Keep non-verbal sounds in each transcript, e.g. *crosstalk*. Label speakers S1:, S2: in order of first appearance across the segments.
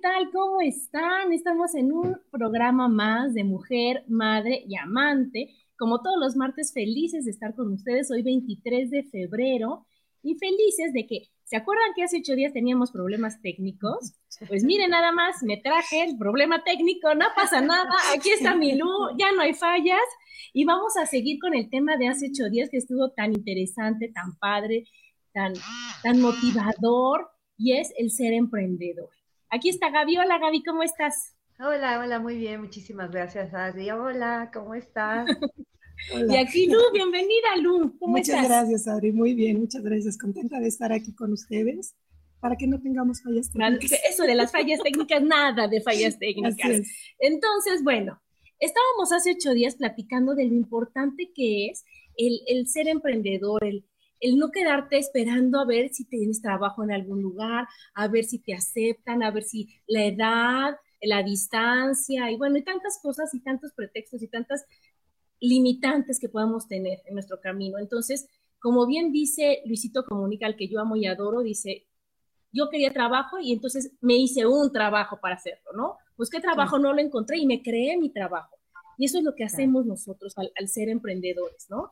S1: Tal? ¿Cómo están? Estamos en un programa más de mujer, madre y amante. Como todos los martes, felices de estar con ustedes hoy 23 de febrero y felices de que, ¿se acuerdan que hace ocho días teníamos problemas técnicos? Pues miren, nada más, me traje el problema técnico, no pasa nada, aquí está mi luz, ya no hay fallas y vamos a seguir con el tema de hace ocho días que estuvo tan interesante, tan padre, tan, tan motivador y es el ser emprendedor. Aquí está Gaby. Hola Gaby, ¿cómo estás?
S2: Hola, hola, muy bien, muchísimas gracias, Adri. Hola, ¿cómo estás? *laughs*
S1: Y aquí Lu, bienvenida Lu, ¿cómo
S3: muchas gracias, Adri, muy bien, muchas gracias. Contenta de estar aquí con ustedes para que no tengamos fallas técnicas. *laughs*
S1: Eso de las fallas técnicas, nada de fallas técnicas. Entonces, bueno, estábamos hace ocho días platicando de lo importante que es el, el ser emprendedor, el, el no quedarte esperando a ver si tienes trabajo en algún lugar, a ver si te aceptan, a ver si la edad, la distancia y bueno, y tantas cosas y tantos pretextos y tantas limitantes que podamos tener en nuestro camino. Entonces, como bien dice Luisito Comunica, al que yo amo y adoro, dice, yo quería trabajo y entonces me hice un trabajo para hacerlo, ¿no? Pues qué trabajo no lo encontré y me creé mi trabajo. Y eso es lo que hacemos nosotros al, al ser emprendedores, ¿no?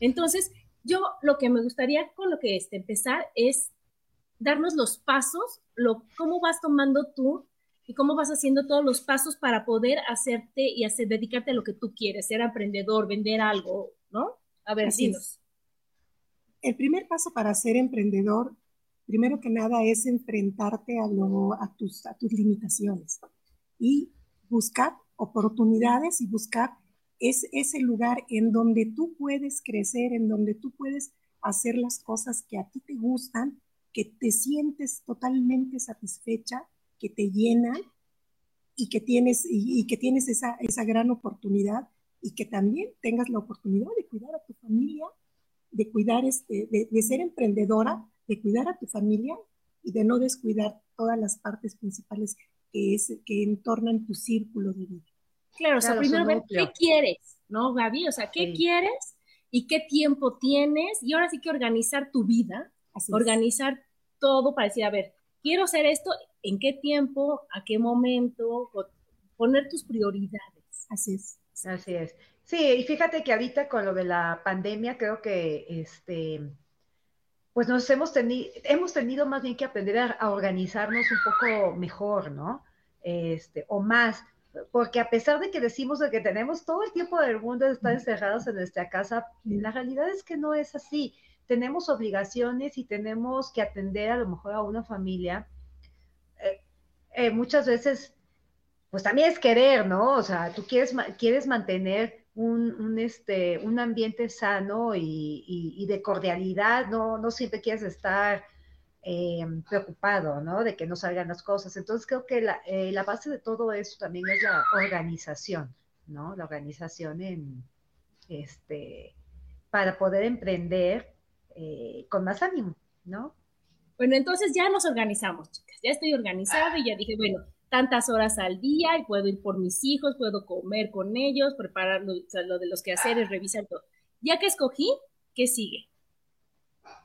S1: Entonces, yo lo que me gustaría con lo que es empezar es darnos los pasos, lo, cómo vas tomando tú y cómo vas haciendo todos los pasos para poder hacerte y hacer, dedicarte a lo que tú quieres, ser emprendedor, vender algo, ¿no? A ver,
S3: Así El primer paso para ser emprendedor, primero que nada, es enfrentarte a, lo, a, tus, a tus limitaciones y buscar oportunidades y buscar es ese lugar en donde tú puedes crecer, en donde tú puedes hacer las cosas que a ti te gustan, que te sientes totalmente satisfecha, que te llenan y que tienes, y, que tienes esa, esa gran oportunidad y que también tengas la oportunidad de cuidar a tu familia, de cuidar, este, de, ser emprendedora, de cuidar a tu familia y de no descuidar todas las partes principales que, es, que entornan tu círculo de vida.
S1: Claro, o sea, primero ver qué quieres, ¿no, Gaby? O sea, ¿qué quieres y qué tiempo tienes? Y ahora sí que organizar tu vida, organizar todo para decir, a ver, quiero hacer esto, ¿en qué tiempo? ¿A qué momento? Poner tus prioridades.
S3: Así es.
S2: Así es. Sí, y fíjate que ahorita con lo de la pandemia, creo que este, pues nos hemos tenido, hemos tenido más bien que aprender a, a organizarnos un poco mejor, ¿no? Este, o más porque a pesar de que decimos de que tenemos todo el tiempo del mundo de estar encerrados en nuestra casa, la realidad es que no es así. Tenemos obligaciones y tenemos que atender a lo mejor a una familia. Eh, eh, muchas veces, pues también es querer, ¿no? O sea, tú quieres, quieres mantener un, este, un ambiente sano y, y de cordialidad, no, no siempre quieres estar eh, preocupado, ¿no? De que no salgan las cosas. Entonces creo que eh, la, base de todo eso también es la organización, ¿no? La organización en, este, para poder emprender eh, con más ánimo, ¿no?
S1: Bueno, entonces ya nos organizamos, chicas. Ya estoy organizada y ya dije, bueno, tantas horas al día y puedo ir por mis hijos, puedo comer con ellos, preparar lo, lo de los quehaceres, revisar todo. Ya que escogí, ¿qué sigue?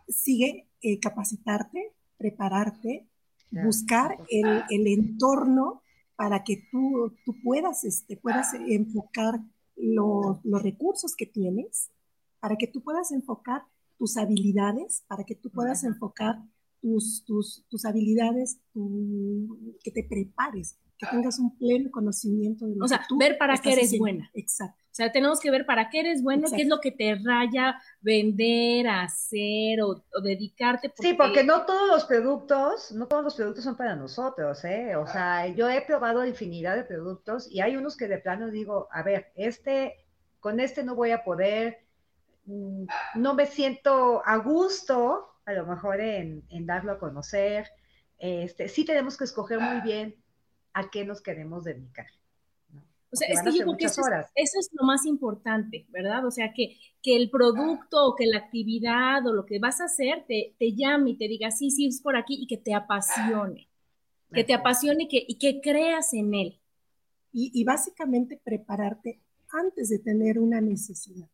S3: Sigue eh, capacitarte, prepararte, buscar el, el, entorno para que tú, tú puedas, este, puedas enfocar los recursos que tienes, para que tú puedas enfocar tus habilidades, para que tú puedas enfocar tus, tus, tus habilidades, que te prepares, que tengas un pleno conocimiento de
S1: lo O sea, ver para qué eres buena.
S3: Exacto.
S1: O sea, tenemos que ver para qué eres bueno, qué es lo que te raya vender, hacer o, dedicarte.
S2: Sí, porque no todos los productos, no todos los productos son para nosotros, ¿eh? O sea, yo he probado infinidad de productos y hay unos que de plano digo, a ver, este, con este no voy a poder, mm, no me siento a gusto, a lo mejor en, en darlo a conocer. Este, sí tenemos que escoger muy bien a qué nos queremos dedicar.
S1: O sea, es que yo creo que eso es, lo más importante, ¿verdad? O sea, que, que el producto o que la actividad o lo que vas a hacer te, te llame y te diga, sí, sí, es por aquí y que te apasione. Que te apasione y que, y que creas en él.
S3: Y, y básicamente prepararte antes de tener una necesidad.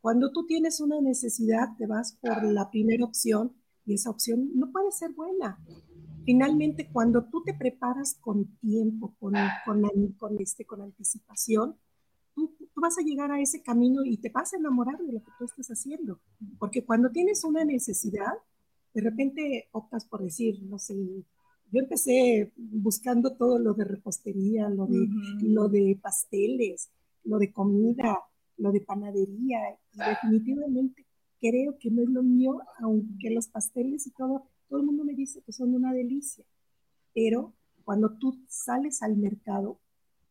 S3: Cuando tú tienes una necesidad, te vas por la primera opción y esa opción no puede ser buena finalmente cuando tú te preparas con tiempo, con, con, con, este, con anticipación, tú, vas a llegar a ese camino y te vas a enamorar de lo que tú estás haciendo. Porque cuando tienes una necesidad, de repente optas por decir, no sé, yo empecé buscando todo lo de repostería, lo de, lo de pasteles, lo de comida, lo de panadería, y definitivamente creo que no es lo mío, aunque los pasteles y todo todo el mundo me dice que son una delicia, pero cuando tú sales al mercado,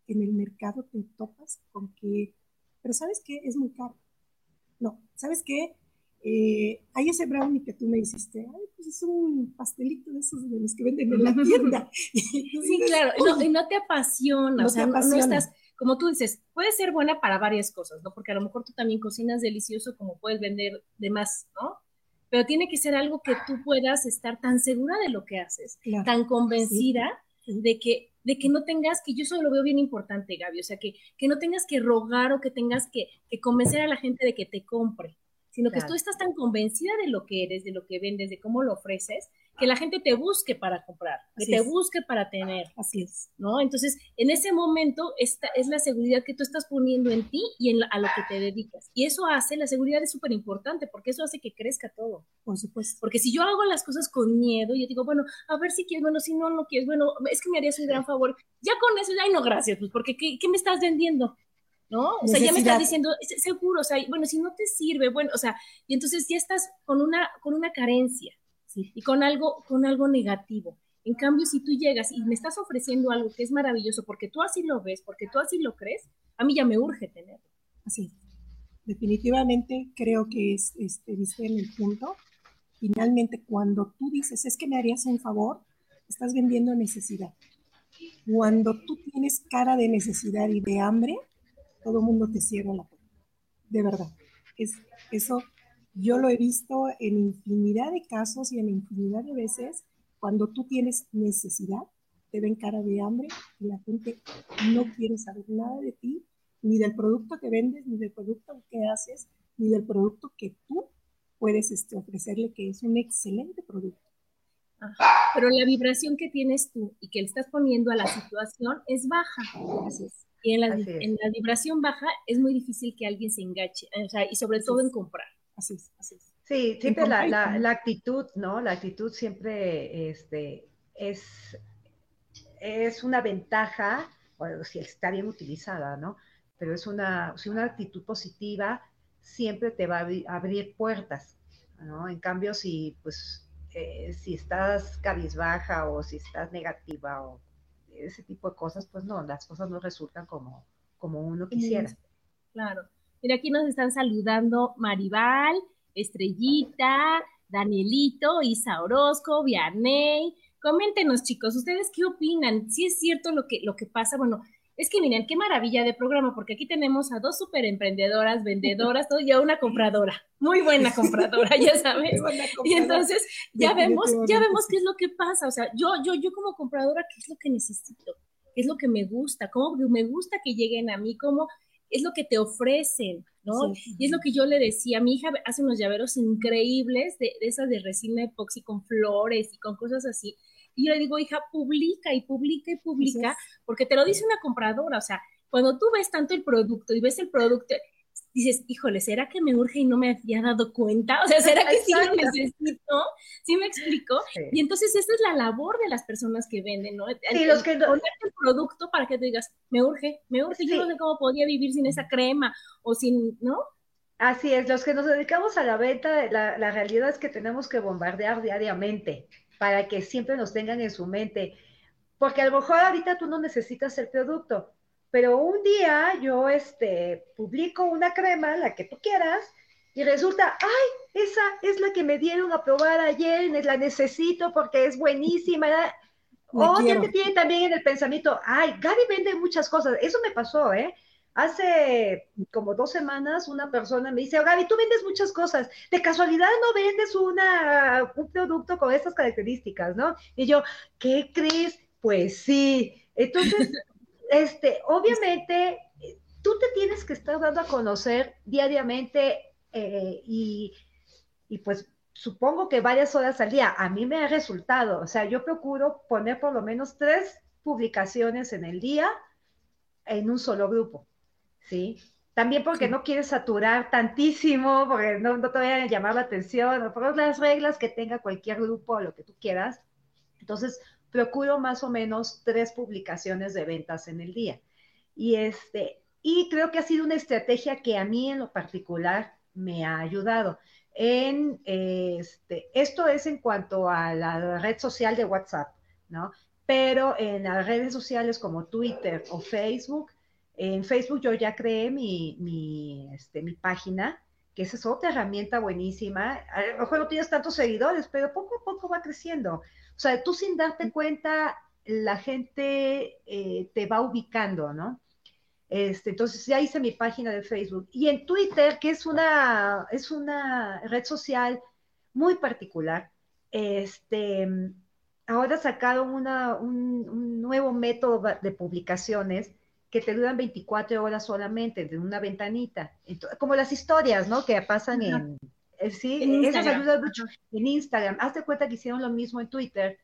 S3: en el mercado te topas con que, pero ¿sabes qué? Es muy caro. No, ¿sabes qué? Eh, hay ese brownie que tú me hiciste, ay, pues es un pastelito de esos de los que venden en la *laughs* tienda.
S1: sí, claro, y no te apasiona, o sea, no estás, como tú dices, puede ser buena para varias cosas, ¿no? Porque a lo mejor tú también cocinas delicioso como puedes vender de más, ¿no? Pero tiene que ser algo que tú puedas estar tan segura de lo que haces, tan convencida de que de que no tengas, que yo eso lo veo bien importante, Gaby, o sea, que, que no tengas que rogar o que tengas que, que convencer a la gente de que te compre, sino que tú estás tan convencida de lo que eres, de lo que vendes, de cómo lo ofreces, que la gente te busque para comprar, que te busque para tener.
S3: Así es.
S1: ¿No? Entonces, en ese momento, esta es la seguridad que tú estás poniendo en ti y en a lo que te dedicas. Y eso hace, la seguridad es súper importante porque eso hace que crezca todo.
S3: Por supuesto.
S1: Porque si yo hago las cosas con miedo, yo digo, bueno, a ver si quieres, bueno, si no, no quieres, bueno, es que me harías un gran favor. Ya con eso, ya no, gracias, pues, porque ¿qué, qué me estás vendiendo? ¿No? O sea, ya me estás diciendo, seguro, o sea, bueno, si no te sirve, bueno, o sea, y entonces ya estás con una, con una carencia y con algo, con algo negativo. En cambio, si tú llegas y me estás ofreciendo algo que es maravilloso porque tú así lo ves, porque tú así lo crees, a mí ya me urge tenerlo.
S3: Así. Definitivamente creo que es, este, viste en el punto. Finalmente, cuando tú dices, es que me harías un favor, estás vendiendo necesidad. Cuando tú tienes cara de necesidad y de hambre, todo el mundo te cierra la puerta. De verdad. Es, eso yo lo he visto en infinidad de casos y en infinidad de veces, cuando tú tienes necesidad, te ven cara de hambre y la gente no quiere saber nada de ti, ni del producto que vendes, ni del producto que haces, ni del producto que tú puedes este, ofrecerle, que es un excelente producto.
S1: Pero la vibración que tienes tú y que le estás poniendo a la situación es baja. Y en la, en la, vibración baja es muy difícil que alguien se engache, o sea, y sobre todo en comprar.
S3: Así es, así es.
S2: Sí, siempre la, la, actitud, ¿no? La actitud siempre este, es, es una ventaja, bueno, si está bien utilizada, ¿no? Pero es una, si una actitud positiva siempre te va a abrir, puertas, ¿no? En cambio, si, pues, eh, si estás cabizbaja o si estás negativa o ese tipo de cosas, pues no, las cosas no resultan como, como uno quisiera.
S1: Claro. Mira, aquí nos están saludando Maribal, Estrellita, Danielito, Isa Orozco, Vianney. Coméntenos, chicos, ¿ustedes qué opinan? Si es cierto lo que, lo que pasa, bueno, es que miren, qué maravilla de programa, porque aquí tenemos a dos super emprendedoras, vendedoras, todo, y a una compradora, muy buena compradora, ya *laughs* sabes. Y entonces ya vemos, ya vemos qué es lo que pasa. O sea, yo, yo, yo como compradora, ¿qué es lo que necesito? ¿Qué es lo que me gusta? ¿Cómo me gusta que lleguen a mí? ¿Cómo es lo que te ofrecen, ¿no? Y es lo que yo le decía, mi hija hace unos llaveros increíbles de, esas de resina epoxi con flores y con cosas así. Y yo le digo, hija, publica y publica y publica, porque te lo dice una compradora, o sea, cuando tú ves tanto el producto y ves el producto, dices, híjole, ¿será que me urge y no me había dado cuenta? O sea, ¿será que sí lo necesito? ¿Sí me explico? Y entonces esa es la labor de las personas que venden, ¿no?
S2: Sí, los que
S1: Ponerte el producto para que te digas, me urge, me urge, yo no sé cómo podía vivir sin esa crema o sin, ¿no?
S2: Así es, los que nos dedicamos a la venta, la, la realidad es que tenemos que bombardear diariamente para que siempre nos tengan en su mente. Porque a lo mejor ahorita tú no necesitas el producto, pero un día yo este, publico una crema, la que tú quieras, y resulta, ay, esa es la que me dieron a probar ayer, la necesito porque es buenísima. o ya te tienen también en el pensamiento, ay, Gaby vende muchas cosas. Eso me pasó, ¿eh? Hace como dos semanas una persona me dice, oh, Gaby, tú vendes muchas cosas, de casualidad no vendes una, un producto con estas características, ¿no? Y yo, ¿qué crees? Pues sí. Entonces, *laughs* este, obviamente, tú te tienes que estar dando a conocer diariamente eh, y, pues supongo que varias horas al día. A mí me ha resultado, o sea, yo procuro poner por lo menos tres publicaciones en el día en un solo grupo, ¿sí? También porque no quieres saturar tantísimo, porque no, no te vayan a llamar la atención, o por las reglas que tenga cualquier grupo lo que tú quieras. Entonces, procuro más o menos tres publicaciones de ventas en el día. Y, este, y creo que ha sido una estrategia que a mí en lo particular me ha ayudado. En, este, esto es en cuanto a la red social de WhatsApp, ¿no? Pero en las redes sociales como Twitter o Facebook, en Facebook yo ya creé mi, mi, este, mi página, que esa es otra herramienta buenísima. A lo mejor no tienes tantos seguidores, pero poco a poco va creciendo. O sea, tú sin darte cuenta, la gente eh, te va ubicando, ¿no? Este, entonces ya hice mi página de Facebook. Y en Twitter, que es una, es una red social muy particular, este, ahora sacaron una, un, nuevo método de publicaciones que te duran 24 horas solamente, de una ventanita. como las historias, ¿no? Que pasan en, eh, sí, eso ayuda mucho en Instagram. Hazte cuenta que hicieron lo mismo en Twitter.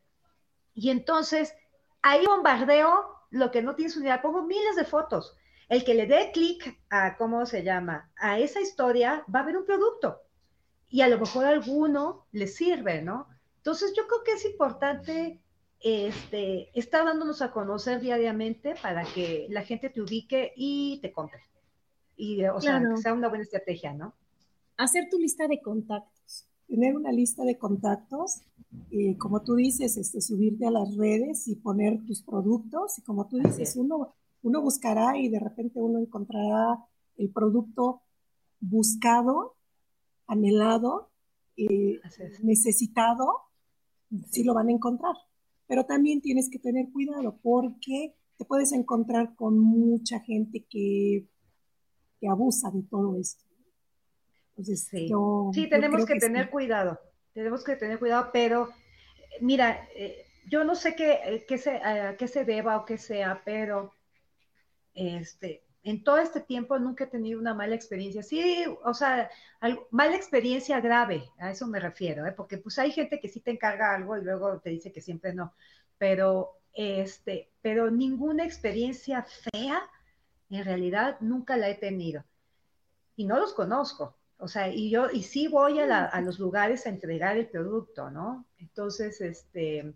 S2: Y entonces, ahí bombardeo lo que no tienes unidad. Pongo miles de fotos. El que le dé clic a, ¿cómo se llama? A esa historia, va a ver un producto. Y a lo mejor a alguno le sirve, ¿no? Entonces, yo creo que es importante este, estar dándonos a conocer diariamente para que la gente te ubique y te compre. Y, o sea, que sea una buena estrategia, ¿no?
S1: hacer tu lista de contactos.
S3: Tener una lista de contactos, y como tú dices, este, subirte a las redes y poner tus productos. Y como tú dices, uno, uno buscará y de repente uno encontrará el producto buscado, anhelado, eh, necesitado, sí lo van a encontrar. Pero también tienes que tener cuidado porque te puedes encontrar con mucha gente que, que abusa de todo esto.
S2: Sí, tenemos que, tener cuidado, tenemos que tener cuidado, pero mira, eh, yo no sé qué, eh, qué se, a qué se deba o qué sea, pero este, en todo este tiempo nunca he tenido una mala experiencia. Sí, o sea, mala experiencia grave, a eso me refiero, ¿eh? porque pues hay gente que sí te encarga algo y luego te dice que siempre no, pero, este, pero ninguna experiencia fea, en realidad nunca la he tenido. Y no los conozco, o sea, y yo, y sí voy a, los lugares a entregar el producto, ¿no? Entonces, este,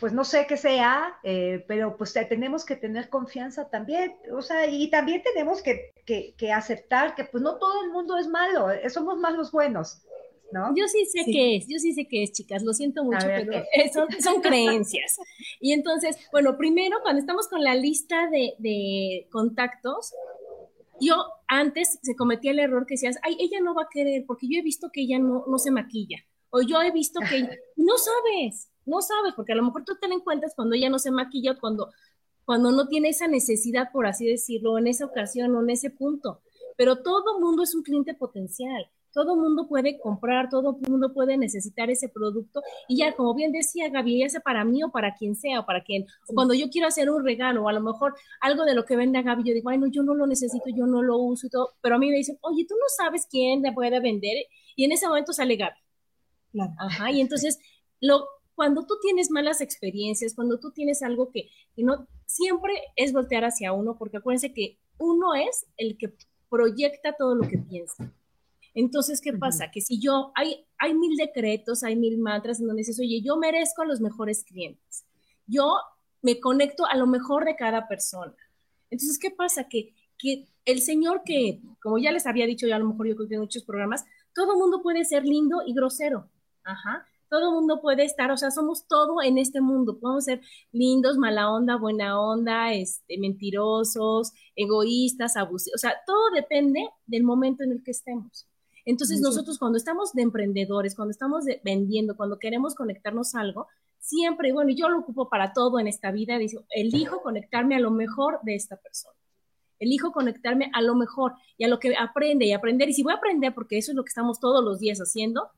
S2: pues no sé qué sea, eh, pero pues tenemos que tener confianza también, o sea, y también tenemos que, aceptar que pues no todo el mundo es malo, eh, somos más los buenos, ¿no?
S1: Yo sí sé qué es, yo sí sé qué es, chicas, lo siento mucho, pero *laughs* son, son, creencias. Y entonces, bueno, primero, cuando estamos con la lista de, de contactos, yo antes se cometía el error que decías, ay, ella no va a querer porque yo he visto que ella no, no se maquilla. O yo he visto que *laughs* no sabes, no sabes, porque a lo mejor tú te en cuenta cuando ella no se maquilla cuando, cuando no tiene esa necesidad, por así decirlo, en esa ocasión o en ese punto. Pero todo mundo es un cliente potencial. Todo mundo puede comprar, todo mundo puede necesitar ese producto. Y ya, como bien decía Gaby, ya sea para mí o para quien sea o para quien, cuando yo quiero hacer un regalo o a lo mejor algo de lo que vende Gaby, yo digo, ay, no, yo no lo necesito, yo no lo uso y todo, pero a mí me dicen, oye, tú no sabes quién le puede vender y en ese momento sale Gaby. Ajá, y entonces lo cuando tú tienes malas experiencias, cuando tú tienes algo que, no, siempre es voltear hacia uno, porque acuérdense que uno es el que proyecta todo lo que piensa. Entonces, ¿qué pasa? Que si yo, hay, hay mil decretos, hay mil mantras en donde dices, oye, yo merezco a los mejores clientes. Yo me conecto a lo mejor de cada persona. Entonces, ¿qué pasa? Que, que el Señor que, como ya les había dicho yo a lo mejor yo creo que en muchos programas, todo mundo puede ser lindo y grosero. Ajá. Todo mundo puede estar, o sea, somos todo en este mundo. Podemos ser lindos, mala onda, buena onda, este, mentirosos, egoístas, abusivos. O sea, todo depende del momento en el que estemos. Entonces, nosotros cuando estamos de emprendedores, cuando estamos vendiendo, cuando queremos conectarnos a algo, siempre, bueno, yo lo ocupo para todo en esta vida, digo, elijo conectarme a lo mejor de esta persona. Elijo conectarme a lo mejor y a lo que aprende y aprender. Y si voy a aprender, porque eso es lo que estamos todos los días haciendo,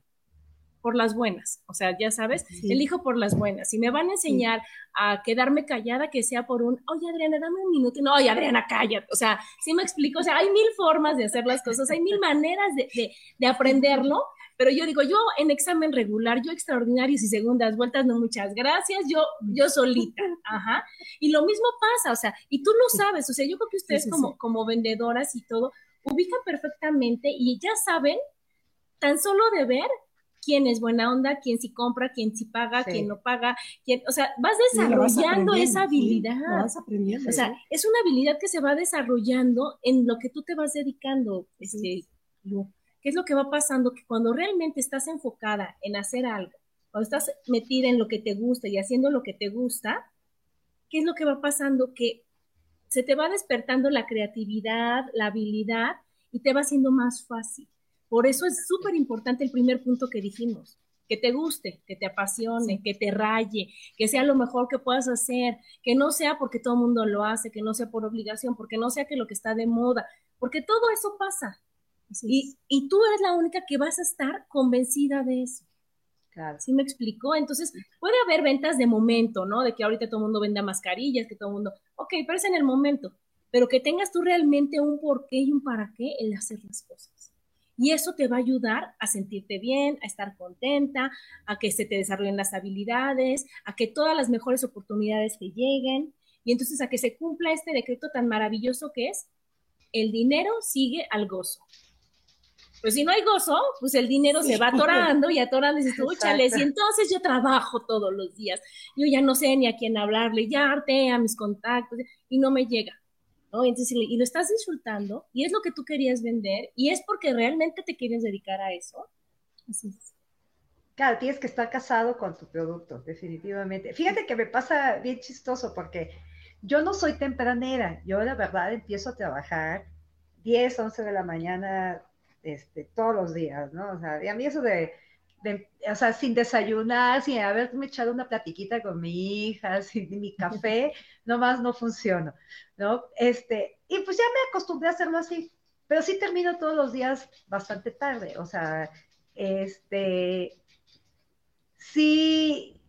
S1: por las buenas, o sea, ya sabes, elijo por las buenas. Si me van a enseñar a quedarme callada, que sea por un, oye Adriana, dame un minuto, no, oye Adriana, cállate, o sea, sí me explico, o sea, hay mil formas de hacer las cosas, hay mil *laughs* maneras de, de, de aprenderlo, pero yo digo, yo en examen regular, yo extraordinarios y segundas vueltas, no muchas gracias, yo, yo solita, ajá. Y lo mismo pasa, o sea, y tú lo sabes, o sea, yo creo que ustedes como, como vendedoras y todo, ubican perfectamente y ya saben, tan solo de ver quién es buena onda, quién sí compra, quién sí paga, quién no paga, quién, o sea, vas desarrollando esa habilidad. vas aprendiendo. O sea, es una habilidad que se va desarrollando en lo que tú te vas dedicando, este, ¿Qué es lo que va pasando? Que cuando realmente estás enfocada en hacer algo, cuando estás metida en lo que te gusta y haciendo lo que te gusta, ¿qué es lo que va pasando? Que se te va despertando la creatividad, la habilidad y te va haciendo más fácil. Por eso es súper importante el primer punto que dijimos, que te guste, que te apasione, que te raye, que sea lo mejor que puedas hacer, que no sea porque todo el mundo lo hace, que no sea por obligación, porque no sea que lo que está de moda, porque todo eso pasa. Y, y, tú eres la única que vas a estar convencida de eso. Claro. ¿Sí me explicó? Entonces, puede haber ventas de momento, ¿no? De que ahorita todo el mundo venda mascarillas, que todo el mundo, ok, pero es en el momento, pero que tengas tú realmente un por qué y un para qué en hacer las cosas. Y eso te va a ayudar a sentirte bien, a estar contenta, a que se te desarrollen las habilidades, a que todas las mejores oportunidades te lleguen y entonces a que se cumpla este decreto tan maravilloso que es, el dinero sigue al gozo. Pues si no hay gozo, pues el dinero se va atorando y atorando y dices, chales, y entonces yo trabajo todos los días. Yo ya no sé ni a quién hablarle, ya harté a mis contactos y no me llega. ¿No? Entonces, y lo estás disfrutando y es lo que tú querías vender y es porque realmente te quieres dedicar a eso. Así es.
S2: Claro, tienes que estar casado con tu producto, definitivamente. Fíjate que me pasa bien chistoso porque yo no soy tempranera, yo la verdad empiezo a trabajar 10, 11 de la mañana este, todos los días, ¿no? O sea, y a mí eso de, o sea, sin desayunar, sin haberme echado una platiquita con mi hija, *laughs* sin mi café, nomás no funciona, ¿no? Este, y pues ya me acostumbré a hacerlo así, pero sí termino todos los días bastante tarde, o sea, este, sí,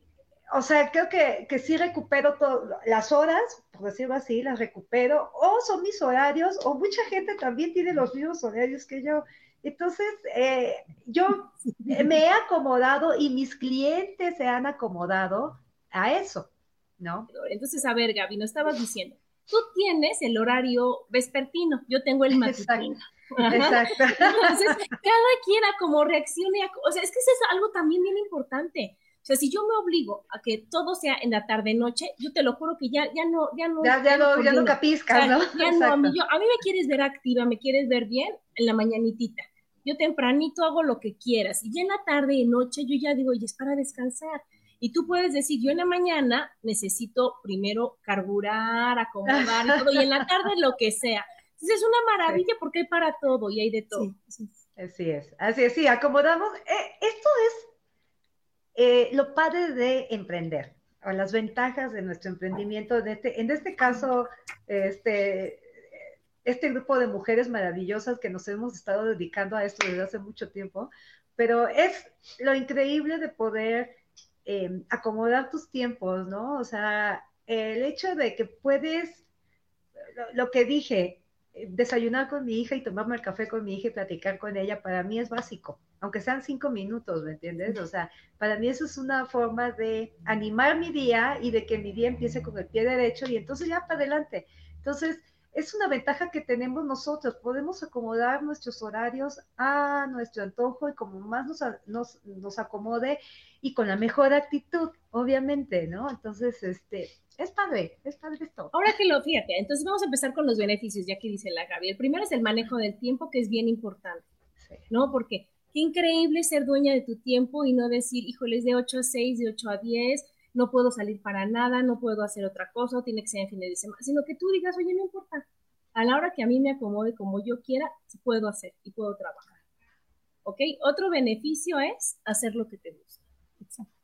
S2: o sea, creo que, que sí recupero todas las horas, por decirlo así, las recupero, o son mis horarios, o mucha gente también tiene los mismos horarios que yo. Entonces, eh, yo me he acomodado y mis clientes se han acomodado a eso, ¿no?
S1: Entonces, a ver, Gaby, no estabas diciendo, tú tienes el horario vespertino, yo tengo el matutino. Exacto. *laughs* Entonces, cada quien a como reaccione, o sea, es que eso es algo también bien importante. O sea, si yo me obligo a que todo sea en la tarde noche, yo te lo juro que ya, ya no, ya no.
S2: Ya, ya no, ya no capizcas, ¿no?
S1: Ya no, a mí, a mí me quieres ver activa, me quieres ver bien en la mañanitita. Yo tempranito hago lo que quieras y ya en la tarde y noche yo ya digo, y es para descansar. Y tú puedes decir, yo en la mañana necesito primero carburar, acomodar y *laughs* todo, y en la tarde lo que sea. Entonces es una maravilla porque hay para todo y hay de todo.
S2: Así es, así es, sí, acomodamos. Eh, esto es eh, lo padre de emprender, o las ventajas de nuestro emprendimiento. este, en este caso, este, este grupo de mujeres maravillosas que nos hemos estado dedicando a esto desde hace mucho tiempo, pero es lo increíble de poder em, acomodar tus tiempos, ¿no? O sea, el hecho de que puedes, lo, que dije, eh, desayunar con mi hija y tomarme el café con mi hija y platicar con ella, para mí es básico, aunque sean cinco minutos, ¿me entiendes? O sea, para mí eso es una forma de animar mi día y de que mi día empiece con el pie derecho y entonces ya para adelante. Entonces, es una ventaja que tenemos nosotros, podemos acomodar nuestros horarios a nuestro antojo y como más nos, nos, nos acomode y con la mejor actitud, obviamente, ¿no? Entonces, este, es padre, es padre esto.
S1: Ahora que lo fíjate, entonces vamos a empezar con los beneficios, ya que dice la Gaby. El primero es el manejo del tiempo, que es bien importante, ¿no? Porque qué increíble ser dueña de tu tiempo y no decir, híjoles, de 8 a 6, de 8 a 10, no puedo salir para nada, no puedo hacer otra cosa, tiene que ser en fin de semana, sino que tú digas, oye, no importa, a la hora que a mí me acomode como yo quiera, puedo hacer y puedo trabajar. ¿Ok? Otro beneficio es hacer lo que te gusta.
S3: Exacto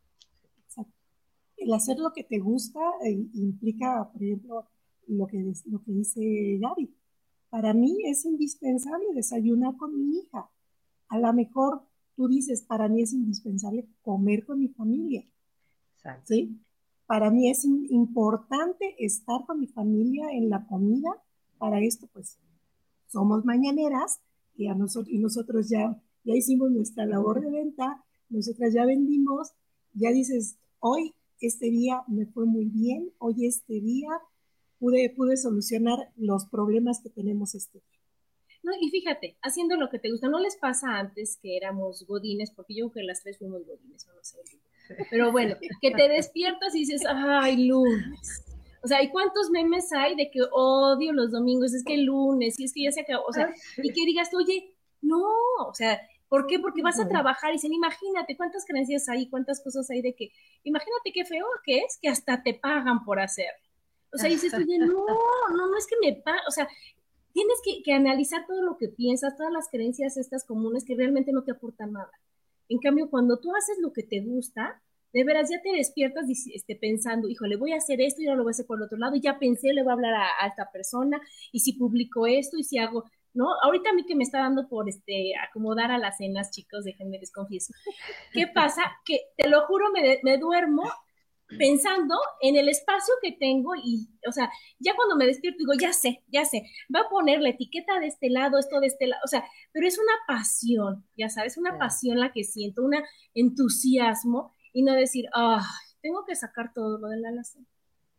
S3: el hacer lo que te gusta eh, implica, por ejemplo, lo que, lo dice Gaby. Para mí es indispensable desayunar con mi hija. A lo mejor tú dices, para mí es indispensable comer con mi familia. ¿Sí? Para mí es importante estar con mi familia en la comida. Para esto, pues, somos mañaneras y, a nosotros, y nosotros ya, ya hicimos nuestra labor de venta, nosotras ya vendimos, ya dices, hoy este día me fue muy bien, hoy este día pude, pude solucionar los problemas que tenemos este día.
S1: No, y fíjate, haciendo lo que te gusta, ¿no les pasa antes que éramos godines? Porque yo creo que las tres fuimos godines, no sé. Pero bueno, que te despiertas y dices, ay, lunes. O sea, ¿y cuántos memes hay de que odio los domingos? Es que lunes, y es que ya se acabó. O sea, y que digas, oye, no, o sea, ¿Por qué? Porque vas a trabajar y dicen, imagínate cuántas creencias hay, cuántas cosas hay de que, imagínate qué feo que es que hasta te pagan por hacer. O sea, dices, oye, no, *laughs* no, no es que me pagan, o sea, tienes que, que, analizar todo lo que piensas, todas las creencias estas comunes que realmente no te aportan nada. En cambio, cuando tú haces lo que te gusta, de veras ya te despiertas este, pensando, híjole, voy a hacer esto y ahora lo voy a hacer por el otro lado, y ya pensé, le voy a hablar a, esta persona, y si publico esto, y si hago, ¿no? Ahorita a mí que me está dando por este acomodar a las cenas, chicos, déjenme les confieso. ¿Qué pasa? Que te lo juro, me, me duermo pensando en el espacio que tengo y, o sea, ya cuando me despierto digo, ya sé, ya sé, va a poner la etiqueta de este lado, esto de este lado, o sea, pero es una pasión, ya sabes, una pasión la que siento, un entusiasmo y no decir, ah, tengo que sacar todo lo de la alacena.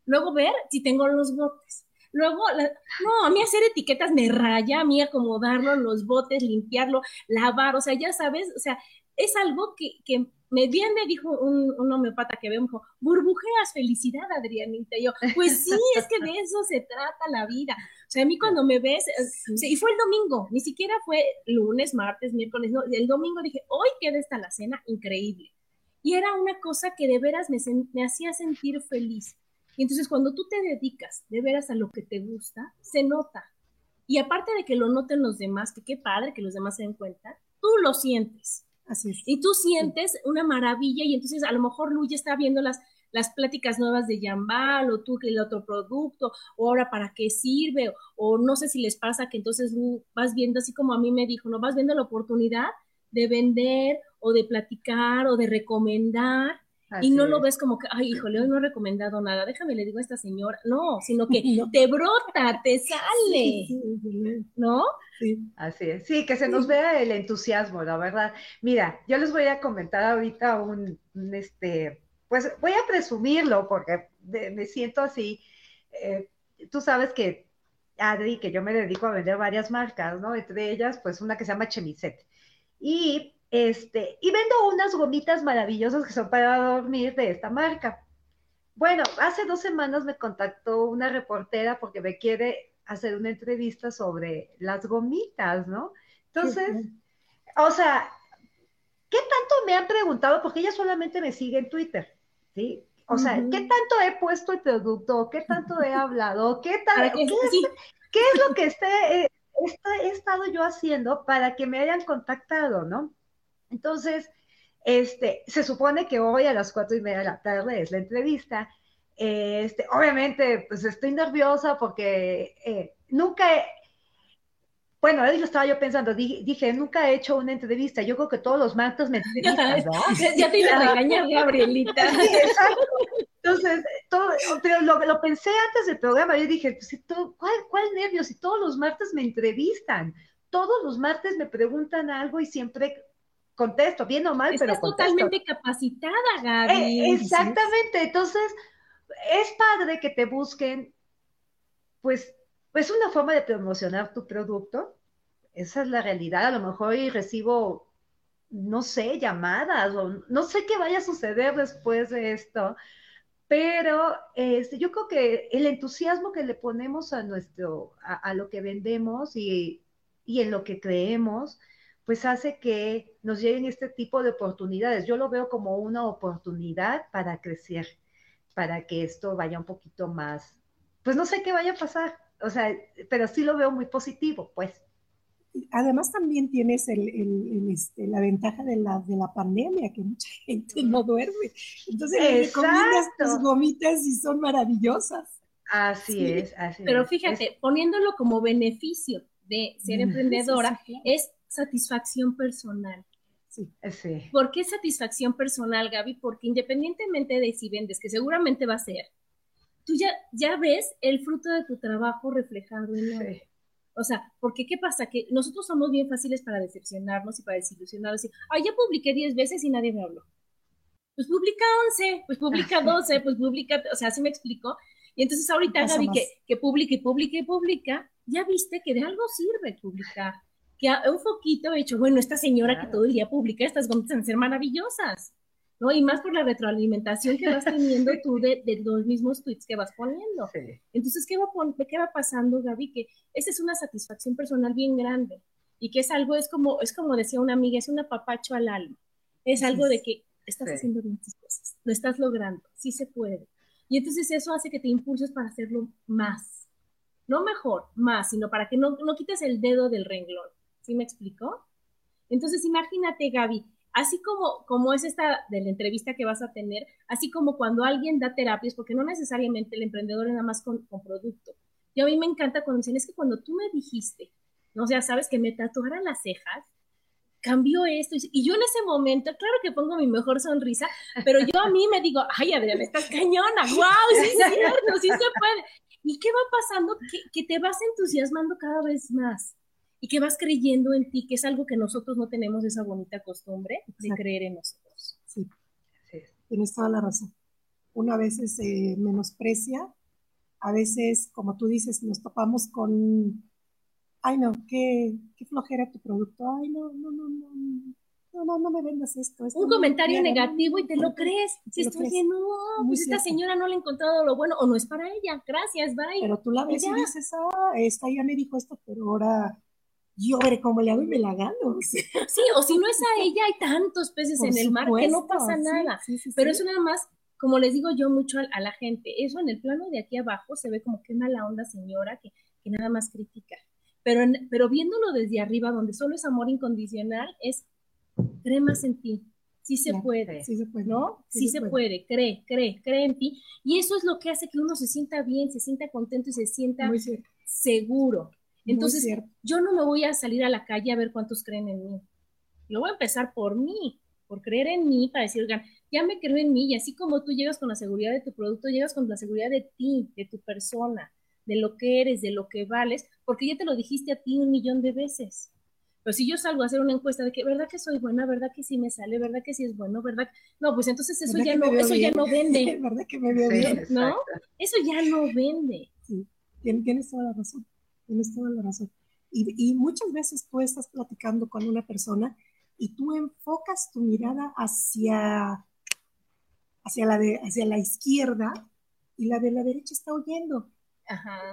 S1: Luego ver si tengo los botes Luego, no, a mí hacer etiquetas me raya, a mí acomodarlo, los botes, limpiarlo, lavar, o sea, ya sabes, o sea, es algo que, que me bien me dijo un, un, homeopata que veo, me dijo, burbujeas felicidad, Adrianita. Y yo, pues sí, es que de eso se trata la vida. O sea, a mí cuando me ves, y fue el domingo, ni siquiera fue lunes, martes, miércoles, no, el domingo dije, hoy queda esta la cena increíble. Y era una cosa que de veras me, me hacía sentir feliz. Y entonces cuando tú te dedicas de veras a lo que te gusta, se nota. Y aparte de que lo noten los demás, que qué padre que los demás se den cuenta, tú lo sientes.
S3: Así es.
S1: Y tú sientes una maravilla y entonces a lo mejor Lu ya está viendo las, las pláticas nuevas de Yambal o tú que el otro producto o ahora para qué sirve o, no sé si les pasa que entonces Lu vas viendo así como a mí me dijo, no vas viendo la oportunidad de vender o de platicar o de recomendar y no lo ves como que, ay, híjole, hoy no he recomendado nada, déjame le digo a esta señora. No, sino que *laughs* te brota, te sale, ¿no?
S2: Sí. Así es. Sí, que se nos vea el entusiasmo, la verdad. Mira, yo les voy a comentar ahorita un, este, pues voy a presumirlo porque me siento así. Eh, tú sabes que, Adri, que yo me dedico a vender varias marcas, ¿no? Entre ellas, pues una que se llama Chemiset. Y este, y vendo unas gomitas maravillosas que son para dormir de esta marca. Bueno, hace dos semanas me contactó una reportera porque me quiere hacer una entrevista sobre las gomitas, ¿no? Entonces, o sea, ¿qué tanto me han preguntado? Porque ella solamente me sigue en Twitter, ¿sí? O sea, ¿qué tanto he puesto el producto? ¿Qué tanto he *laughs* hablado? ¿Qué, tal, ¿qué, es, lo que esté, eh, he estado yo haciendo para que me hayan contactado, ¿no? Entonces, este, se supone que hoy a las cuatro y media de la tarde es la entrevista. Este, obviamente, pues estoy nerviosa porque eh, nunca he, bueno, ahí lo estaba yo pensando, dije, nunca he hecho una entrevista, yo creo que todos los martes me entrevistan, *laughs*
S1: ¿no? ya, te iba a regañar, Gabrielita.
S2: Sí, exacto. Entonces, todo, pero lo, lo, pensé antes del programa, yo dije, pues, ¿cuál, ¿cuál nervios? Si todos los martes me entrevistan, todos los martes me preguntan algo y siempre contesto, bien o mal, pero
S1: contesto. totalmente capacitada, Gaby.
S2: Eh, exactamente, entonces es padre que te busquen, pues, pues una forma de promocionar tu producto, esa es la realidad, a lo mejor y recibo, no sé, llamadas, o no sé qué vaya a suceder después de esto, pero este, yo creo que el entusiasmo que le ponemos a nuestro, a, lo que vendemos y, y en lo que creemos, pues hace que nos lleguen este tipo de oportunidades. Yo lo veo como una oportunidad para crecer, para que esto vaya un poquito más, pues no sé qué vaya a pasar, o sea, pero sí lo veo muy positivo, pues.
S3: Además también tienes el, el, este, la ventaja de la, de la pandemia, que mucha *laughs* gente no duerme. Entonces le recomiendas tus gomitas y son maravillosas.
S2: Así es, así
S1: Pero fíjate, poniéndolo como beneficio de ser emprendedora, es satisfacción personal.
S2: Sí. sí.
S1: ¿Por qué satisfacción personal, Gaby? Porque independientemente de si vendes, que seguramente va a ser, tú ya, ya ves el fruto de tu trabajo reflejado en sí. O sea, porque ¿qué pasa? Que nosotros somos bien fáciles para decepcionarnos y para desilusionarnos. Y, Ay, ya publiqué 10 veces y nadie me habló. Pues publica 11, pues publica 12, pues publica, o sea, así me explico. Y entonces ahorita Gaby que, que publica y publica y publica, ya viste que de algo sirve publicar que un foquito he hecho, bueno, esta señora que todo el día publica estas gomitas van a ser maravillosas, ¿no? Y más por la retroalimentación que vas teniendo tú de, los mismos tweets que vas poniendo. Entonces, ¿qué va, ¿qué va pasando, Gaby? Que esa es una satisfacción personal bien grande y que es algo, es como, es como decía una amiga, es un apapacho al alma. Es algo de que estás haciendo bien tus cosas, lo estás logrando, sí se puede. Y entonces eso hace que te impulses para hacerlo más. No mejor, más, sino para que no, no quites el dedo del renglón. ¿Sí me explicó? Entonces, imagínate, Gaby, así como, como es esta de la entrevista que vas a tener, así como cuando alguien da terapias, porque no necesariamente el emprendedor es nada más con, producto. Yo a mí me encanta cuando dicen, es que cuando tú me dijiste, no o sea, sabes que me tatuaran las cejas, cambió esto. Y yo en ese momento, claro que pongo mi mejor sonrisa, pero yo a mí me digo, ay, Adriana, estás cañona, wow, sí es cierto, sí se puede. ¿Y qué va pasando? Que, que te vas entusiasmando cada vez más y que vas creyendo en ti, que es algo que nosotros no tenemos esa bonita costumbre de creer en nosotros.
S3: Sí, tienes toda la razón. Una vez se menosprecia, a veces, como tú dices, nos topamos con, ay no, qué, qué flojera tu producto, ay no, no, no, no, no, no, no me vendas esto.
S1: un comentario negativo y te lo crees. Si estás diciendo, no, pues esta señora no le ha encontrado lo bueno, o no es para ella, gracias, bye.
S3: Pero tú la ves y, dices, ah, esta ya me dijo esto, pero ahora yo veré cómo le hago y me la gano.
S1: Sí, o si no es a ella, hay tantos peces en el mar que no pasa nada. Pero eso nada más, como les digo yo mucho a, la gente, eso en el plano de aquí abajo se ve como que mala onda señora que, que nada más critica. Pero, pero viéndolo desde arriba, donde solo es amor incondicional, es cree más en ti. Sí se puede,
S3: sí se puede,
S1: ¿no? Sí, se, puede. cree, cree, cree en ti. Y eso es lo que hace que uno se sienta bien, se sienta contento y se sienta seguro. Entonces, yo no me voy a salir a la calle a ver cuántos creen en mí. Lo voy a empezar por mí, por creer en mí, para decir, oigan, ya me creo en mí, y así como tú llegas con la seguridad de tu producto, llegas con la seguridad de ti, de tu persona, de lo que eres, de lo que vales, porque ya te lo dijiste a ti un millón de veces. Pero si yo salgo a hacer una encuesta de que, ¿verdad que soy buena? ¿Verdad que sí me sale? ¿Verdad que sí es bueno? ¿Verdad? No, pues entonces eso, ya no, eso ya no vende. *laughs*
S3: ¿Verdad que me veo bien?
S1: ¿No? Eso ya no vende.
S3: Sí, tienes toda la razón tienes toda la razón. Y, muchas veces tú estás platicando con una persona y tú enfocas tu mirada hacia, hacia, la, de, hacia la izquierda y la de la derecha está oyendo.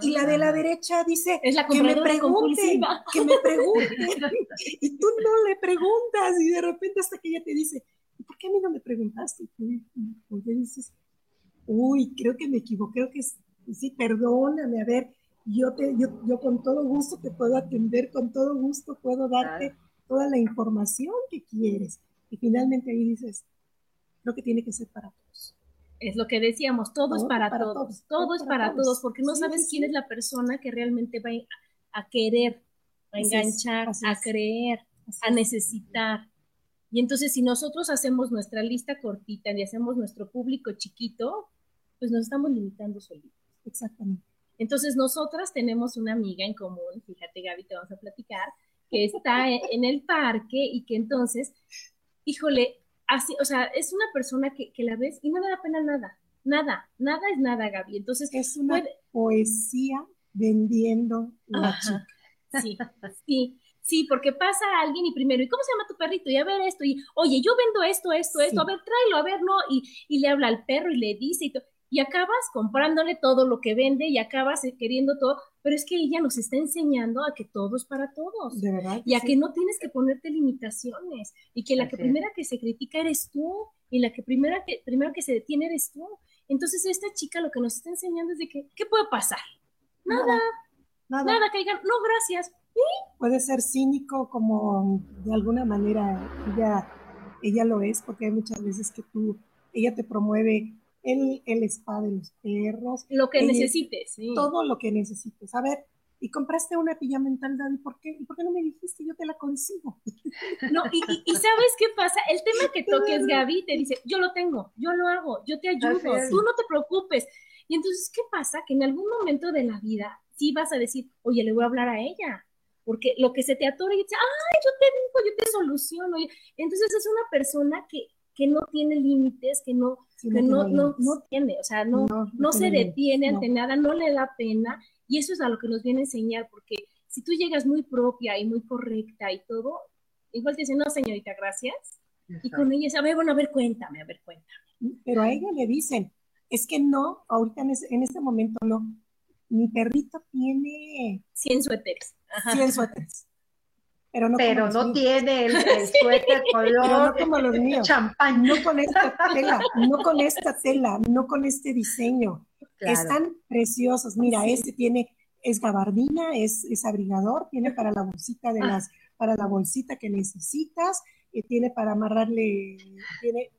S3: y la de la derecha dice
S1: es la
S3: que me pregunten, que me pregunten. *laughs* y tú no le preguntas y de repente hasta que ella te dice, ¿por qué a mí no me preguntaste? Y tú, dices, uy, creo que me equivoqué, creo que sí, perdóname, a ver, yo, te, yo, yo con todo gusto te puedo atender, con todo gusto puedo darte toda la información que quieres. Y finalmente ahí dices, lo que tiene que ser para todos.
S1: Es lo que decíamos, todo, es para, todos, todo, es para, todos, porque no sabes quién es la persona que realmente va a querer, a enganchar, a creer, a necesitar. Y entonces si nosotros hacemos nuestra lista cortita y hacemos nuestro público chiquito, pues nos estamos limitando solitos.
S3: Exactamente.
S1: Entonces, nosotras tenemos una amiga en común, fíjate Gaby, te vamos a platicar, que está en el parque y que entonces, híjole, así, o sea, es una persona que, la ves y no le da pena nada, nada, nada es nada, Gaby. Entonces,
S3: es una poesía vendiendo la chica.
S1: Sí, sí. Sí, porque pasa alguien y primero, ¿y cómo se llama tu perrito? Y a ver esto, y oye, yo vendo esto, esto, esto, a ver, tráelo, a ver, no, y, y le habla al perro y le dice y todo y acabas comprándole todo lo que vende y acabas queriendo todo, pero es que ella nos está enseñando a que todo es para todos.
S3: De verdad.
S1: Y a que no tienes que ponerte limitaciones y que la que primera que se critica eres tú y la que primera que primero que se detiene eres tú. Entonces esta chica lo que nos está enseñando es de que ¿qué puede pasar? Nada. Nada, nada, que digan, no, gracias.
S3: Puede ser cínico como de alguna manera ella ella lo es porque hay muchas veces que tú ella te promueve el, el spa de los perros.
S1: Lo que necesites,
S3: Todo lo que necesites. A ver, y compraste una pijama en tal ¿y por qué? ¿Y por qué no me dijiste? Yo te la consigo. *laughs*
S1: No, y, y, ¿sabes qué pasa? El tema que toques, Gaby, te dice, yo lo tengo, yo lo hago, yo te ayudo, tú no te preocupes. Y entonces, ¿qué pasa? Que en algún momento de la vida sí vas a decir, oye, le voy a hablar a ella. Porque lo que se te atora y dice, ay, yo te digo, yo te soluciono. Entonces es una persona que, que no tiene límites, que no, no, no, no, tiene, o sea, no, no, se detiene ante nada, no le da pena, y eso es a lo que nos viene a enseñar, porque si tú llegas muy propia y muy correcta y todo, igual te dicen, no, señorita, gracias, y con ella dice, a ver, bueno, a ver, cuéntame, a ver, cuéntame.
S3: Pero a ella le dicen, es que no, ahorita en, este momento no, mi perrito tiene...
S1: 100 suéteres.
S3: 100 suéteres pero
S2: no, tiene el, *laughs* suéter color
S3: como los míos.
S2: champán.
S3: No con esta tela, no con esta tela, no con este diseño. Están preciosos. Mira, este tiene, es gabardina, es, es, abrigador, tiene para la bolsita de ah. las, para la bolsita que necesitas, y tiene para amarrarle, tiene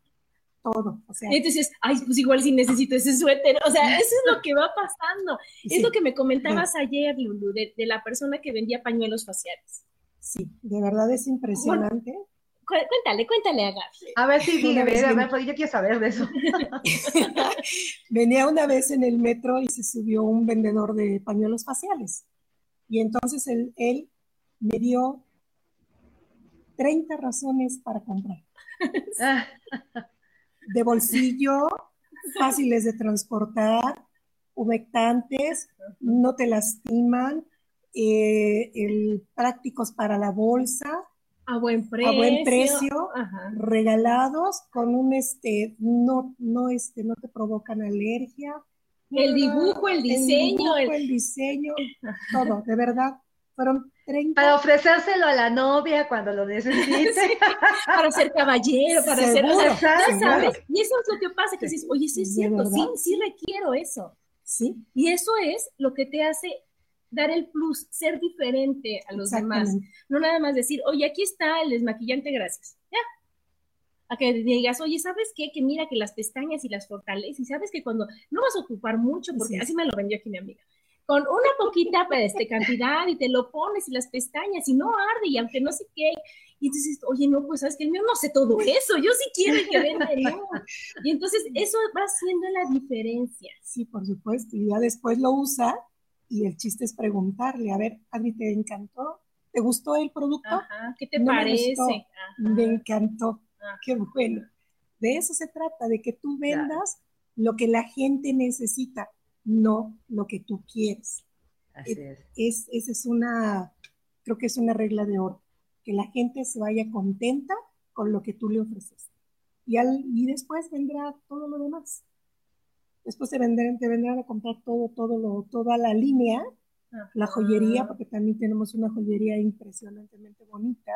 S3: todo. O sea,
S1: Entonces, ay, pues igual si necesito ese suéter. O sea, eso es lo que va pasando. Es lo que me comentabas ayer, Lulu, de, de la persona que vendía pañuelos faciales.
S3: Sí, de verdad es impresionante.
S1: cuéntale, cuéntale a Gaby.
S2: A ver si sí, a ver, a ver, yo quiero saber de eso. *laughs*
S3: venía una vez en el metro y se subió un vendedor de pañuelos faciales. Y entonces él, él me dio 30 razones para comprar. *laughs* de bolsillo, fáciles de transportar, humectantes, no te lastiman, eh, el, prácticos para la bolsa.
S1: A buen precio.
S3: A buen precio, regalados con un, este, no, no, este, no te provocan alergia.
S1: El dibujo, el diseño.
S3: El, diseño, todo, de verdad. Fueron 30.
S2: Para ofrecérselo a la novia cuando lo necesite. *laughs*
S1: para ser caballero, para ser, sabes. Y eso es lo que pasa, que dices, oye, sí es cierto, sí, sí requiero eso.
S3: Sí.
S1: Y eso es lo que te hace dar el plus, ser diferente a los demás. No nada más decir, oye, aquí está el desmaquillante, gracias. Ya. A que digas, oye, ¿sabes qué? Que mira que las pestañas y las fortaleces, y sabes que cuando no vas a ocupar mucho, porque así me lo vendió aquí mi amiga, con una poquita pues, este, cantidad y te lo pones y las pestañas y no arde y aunque no sé qué. Y entonces, oye, no, pues sabes que el mío no sé todo eso, yo sí quiero que venda Y entonces eso va haciendo la diferencia.
S3: Sí, por supuesto, y ya después lo usa y el chiste es preguntarle, a ver, Adri, ¿te encantó? ¿Te gustó el producto?
S1: ¿Qué te parece?
S3: Me, encantó. Qué bueno. De eso se trata, de que tú vendas lo que la gente necesita, no lo que tú quieres.
S2: Así es.
S3: es. Esa es una, creo que es una regla de oro, que la gente se vaya contenta con lo que tú le ofreces. Y, al, y después vendrá todo lo demás. Después te vendrán, te vendrán a comprar todo, todo lo, toda la línea, la joyería, porque también tenemos una joyería impresionantemente bonita,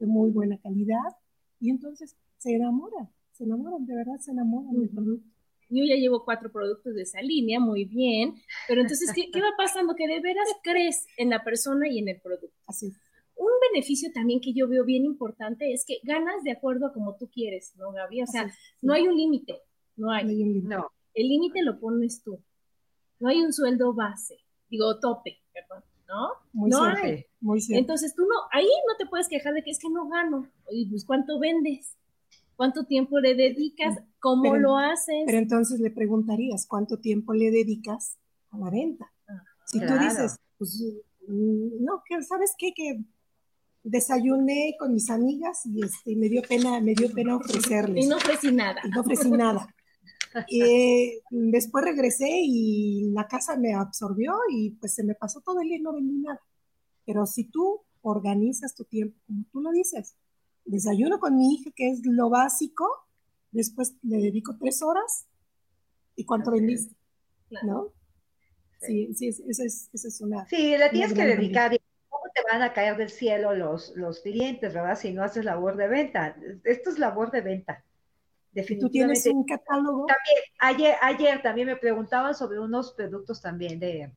S3: de muy buena calidad, y entonces se enamoran, se enamoran, de verdad se enamoran del producto.
S1: Yo ya llevo cuatro productos de esa línea, muy bien, pero entonces, ¿qué, ¿qué, va pasando? Que de veras crees en la persona y en el producto.
S3: Así.
S1: Un beneficio también que yo veo bien importante es que ganas de acuerdo a como tú quieres, ¿no, Gaby? O sea, no hay un límite, no hay.
S2: No.
S1: El límite lo pones tú. No hay un sueldo base, digo tope, perdón, ¿no?
S3: Muy
S1: no
S3: hay. Muy
S1: Entonces tú no, ahí no te puedes quejar de que es que no gano. Y pues cuánto vendes. ¿Cuánto tiempo le dedicas? ¿Cómo lo haces?
S3: Pero entonces le preguntarías, ¿cuánto tiempo le dedicas a la venta? si tú dices, pues, no, que sabes qué, que desayuné con mis amigas y este, me dio pena, me dio pena ofrecerles.
S1: Y no ofrecí nada.
S3: Y no ofrecí nada. Eh, después regresé y la casa me absorbió y pues se me pasó todo el día y no vendí nada. Pero si tú organizas tu tiempo, como tú lo dices, desayuno con mi hija, que es lo básico, después le dedico tres horas y cuánto vendiste, ¿no? Sí, sí, esa es, es una...
S2: Sí, la tienes que dedicar. ¿Cómo te van a caer del cielo los, los clientes, verdad? Si no haces labor de venta. Esto es labor de venta.
S3: Definitivamente. ¿Tú tienes un catálogo?
S2: También, ayer, ayer también me preguntaban sobre unos productos también de,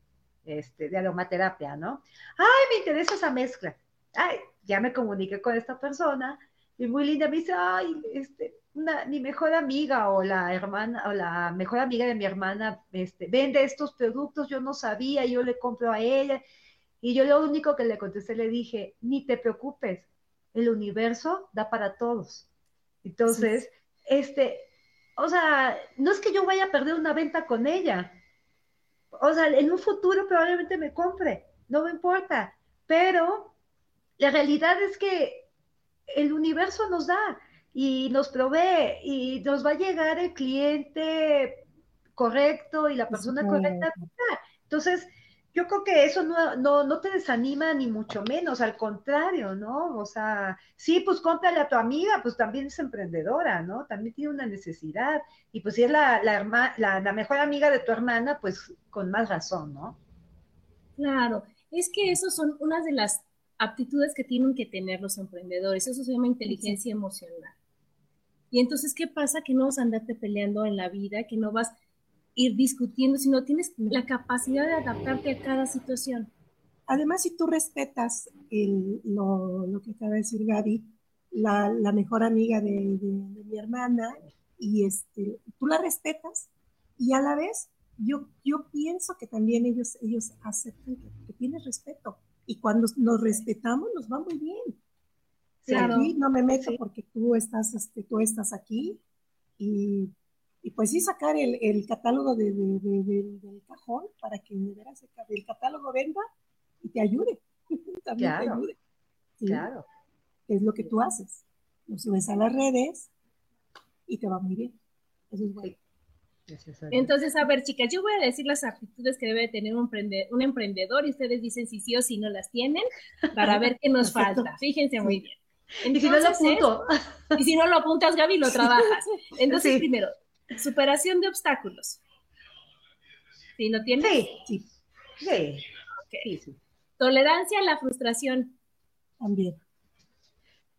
S2: este, de aromaterapia, ¿no? Ay, me interesa esa mezcla. Ay, ya me comuniqué con esta persona y muy linda me dice, ay, este, una, mi mejor amiga o la hermana o la mejor amiga de mi hermana este, vende estos productos, yo no sabía, yo le compro a ella. Y yo lo único que le contesté, le dije, ni te preocupes, el universo da para todos. Entonces, este, o sea, no es que yo vaya a perder una venta con ella. O sea, en un futuro probablemente me compre, no me importa. Pero la realidad es que el universo nos da y nos provee y nos va a llegar el cliente correcto y la persona correcta. Entonces, yo creo que eso no, no, no, te desanima ni mucho menos, al contrario, ¿no? O sea, sí, pues cómprale a tu amiga, pues también es emprendedora, ¿no? También tiene una necesidad. Y pues si es la, la, la, la mejor amiga de tu hermana, pues con más razón, ¿no?
S1: Claro, es que eso son unas de las aptitudes que tienen que tener los emprendedores, eso se llama inteligencia emocional. Y entonces, ¿qué pasa? Que no vas a andarte peleando en la vida, que no vas ir discutiendo, sino tienes la capacidad de adaptarte a cada situación.
S3: Además, si tú respetas lo, que acaba de decir Gaby, la, mejor amiga de, mi hermana, y este, tú la respetas, y a la vez yo, yo pienso que también ellos, ellos aceptan que, tienes respeto. Y cuando nos respetamos, nos va muy bien. Claro. no me meto porque tú estás, este, tú estás aquí y y pues sí sacar el, el catálogo de, del cajón para que de veras el catálogo venda y te ayude. *laughs* También te ayude.
S2: Claro.
S3: Es lo que tú haces. Lo subes a las redes y te va muy bien. Eso es bueno.
S1: Entonces, a ver, chicas, yo voy a decir las actitudes que debe tener un, un emprendedor y ustedes dicen si sí o si no las tienen para ver qué nos falta. Fíjense muy bien.
S2: y si no lo apunto.
S1: y si no lo apuntas, Gaby, lo trabajas. *laughs* Entonces, primero, Superación de obstáculos. ¿Sí lo tienes?
S2: Sí. Sí.
S1: Tolerancia a la frustración.
S3: También.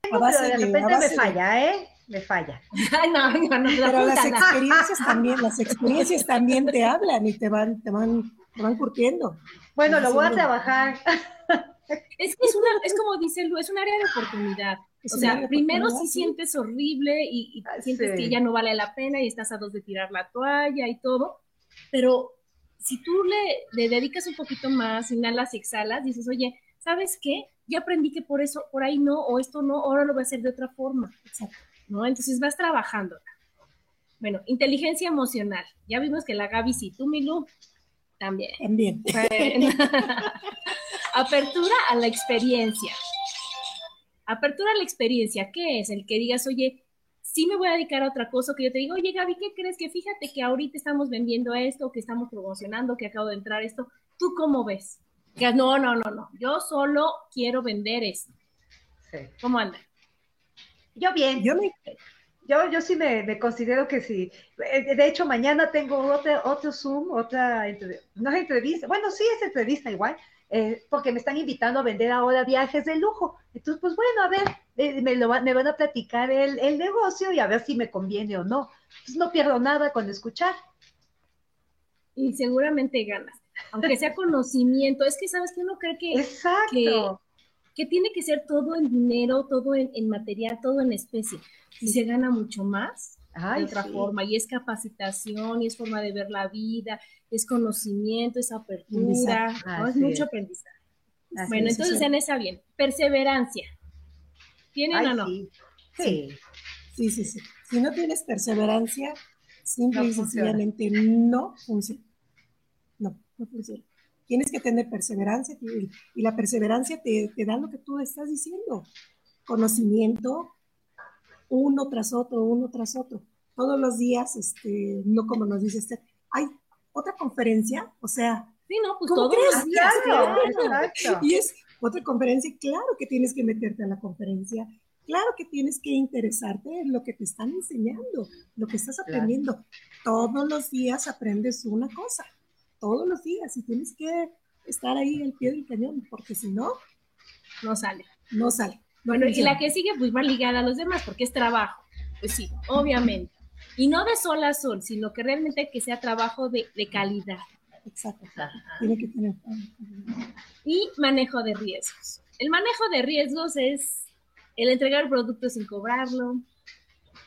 S2: pero de repente me falla, ¿eh? Me falla. *laughs*
S1: no, no, no.
S3: Pero las experiencias *laughs* también, las experiencias también te hablan y te van, te van, te van curtiendo.
S2: Bueno, lo voy a trabajar.
S1: Es que es una, es como dice Lu, es un área de oportunidad. O sea, primero si sientes horrible y, ah, sientes que ya no vale la pena y estás a dos de tirar la toalla y todo, pero si tú le, dedicas un poquito más, inhalas y exhalas, dices, oye, ¿sabes qué? Ya aprendí que por eso, por ahí no, o esto no, ahora lo voy a hacer de otra forma. ¿No? Entonces vas trabajando. Bueno, inteligencia emocional. Ya vimos que la Gaby sí, tú, Milu, también.
S3: También. *laughs*
S1: Apertura a la experiencia. Apertura a la experiencia, ¿qué es? El que digas, oye, sí me voy a dedicar a otra cosa, que yo te digo, oye Gaby, ¿qué crees? Que fíjate que ahorita estamos vendiendo esto, que estamos promocionando, que acabo de entrar esto. ¿Tú cómo ves? Que no, no, no, no. Yo solo quiero vender esto. Sí. ¿Cómo anda?
S2: Yo bien. Yo Yo, yo sí me, considero que sí. Eh, de hecho, mañana tengo otro, otro Zoom, otra no es entrevista, bueno, sí es entrevista igual, eh, porque me están invitando a vender ahora viajes de lujo. Entonces, pues bueno, a ver, eh, me, lo me van a platicar el, el, negocio y a ver si me conviene o no. Pues no pierdo nada con escuchar.
S1: Y seguramente ganas, aunque sea *laughs* conocimiento. es que, ¿sabes que Uno cree que,
S2: Exacto.
S1: que, tiene que ser todo en dinero, todo en, en material, todo en especie. Y se gana mucho más de otra forma, y es capacitación, y es forma de ver la vida, es conocimiento, es apertura, es mucho aprendizaje. bueno, entonces en esa bien, perseverancia. ¿Tienen o no?
S2: Sí.
S3: Sí, sí, sí. Si no tienes perseverancia, simple y sencillamente no funciona. No, no funciona. Tienes que tener perseverancia y la perseverancia te, te da lo que tú estás diciendo. Conocimiento, uno tras otro, uno tras otro. Todos los días, este, no como nos dice este, hay otra conferencia, o sea,
S1: sí, no, pues todos los días,
S3: claro. Y es otra conferencia, claro que tienes que meterte a la conferencia, claro que tienes que interesarte en lo que te están enseñando, lo que estás aprendiendo. Todos los días aprendes una cosa, todos los días, y tienes que estar ahí al pie del cañón, porque si no,
S1: no sale.
S3: No sale.
S1: Bueno, y la que sigue, pues va ligada a los demás, porque es trabajo. Pues sí, obviamente. Y no de sol a sol, sino que realmente que sea trabajo de, de calidad.
S3: Exacto. Tiene que tener.
S1: Y manejo de riesgos. El manejo de riesgos es el entregar el producto sin cobrarlo.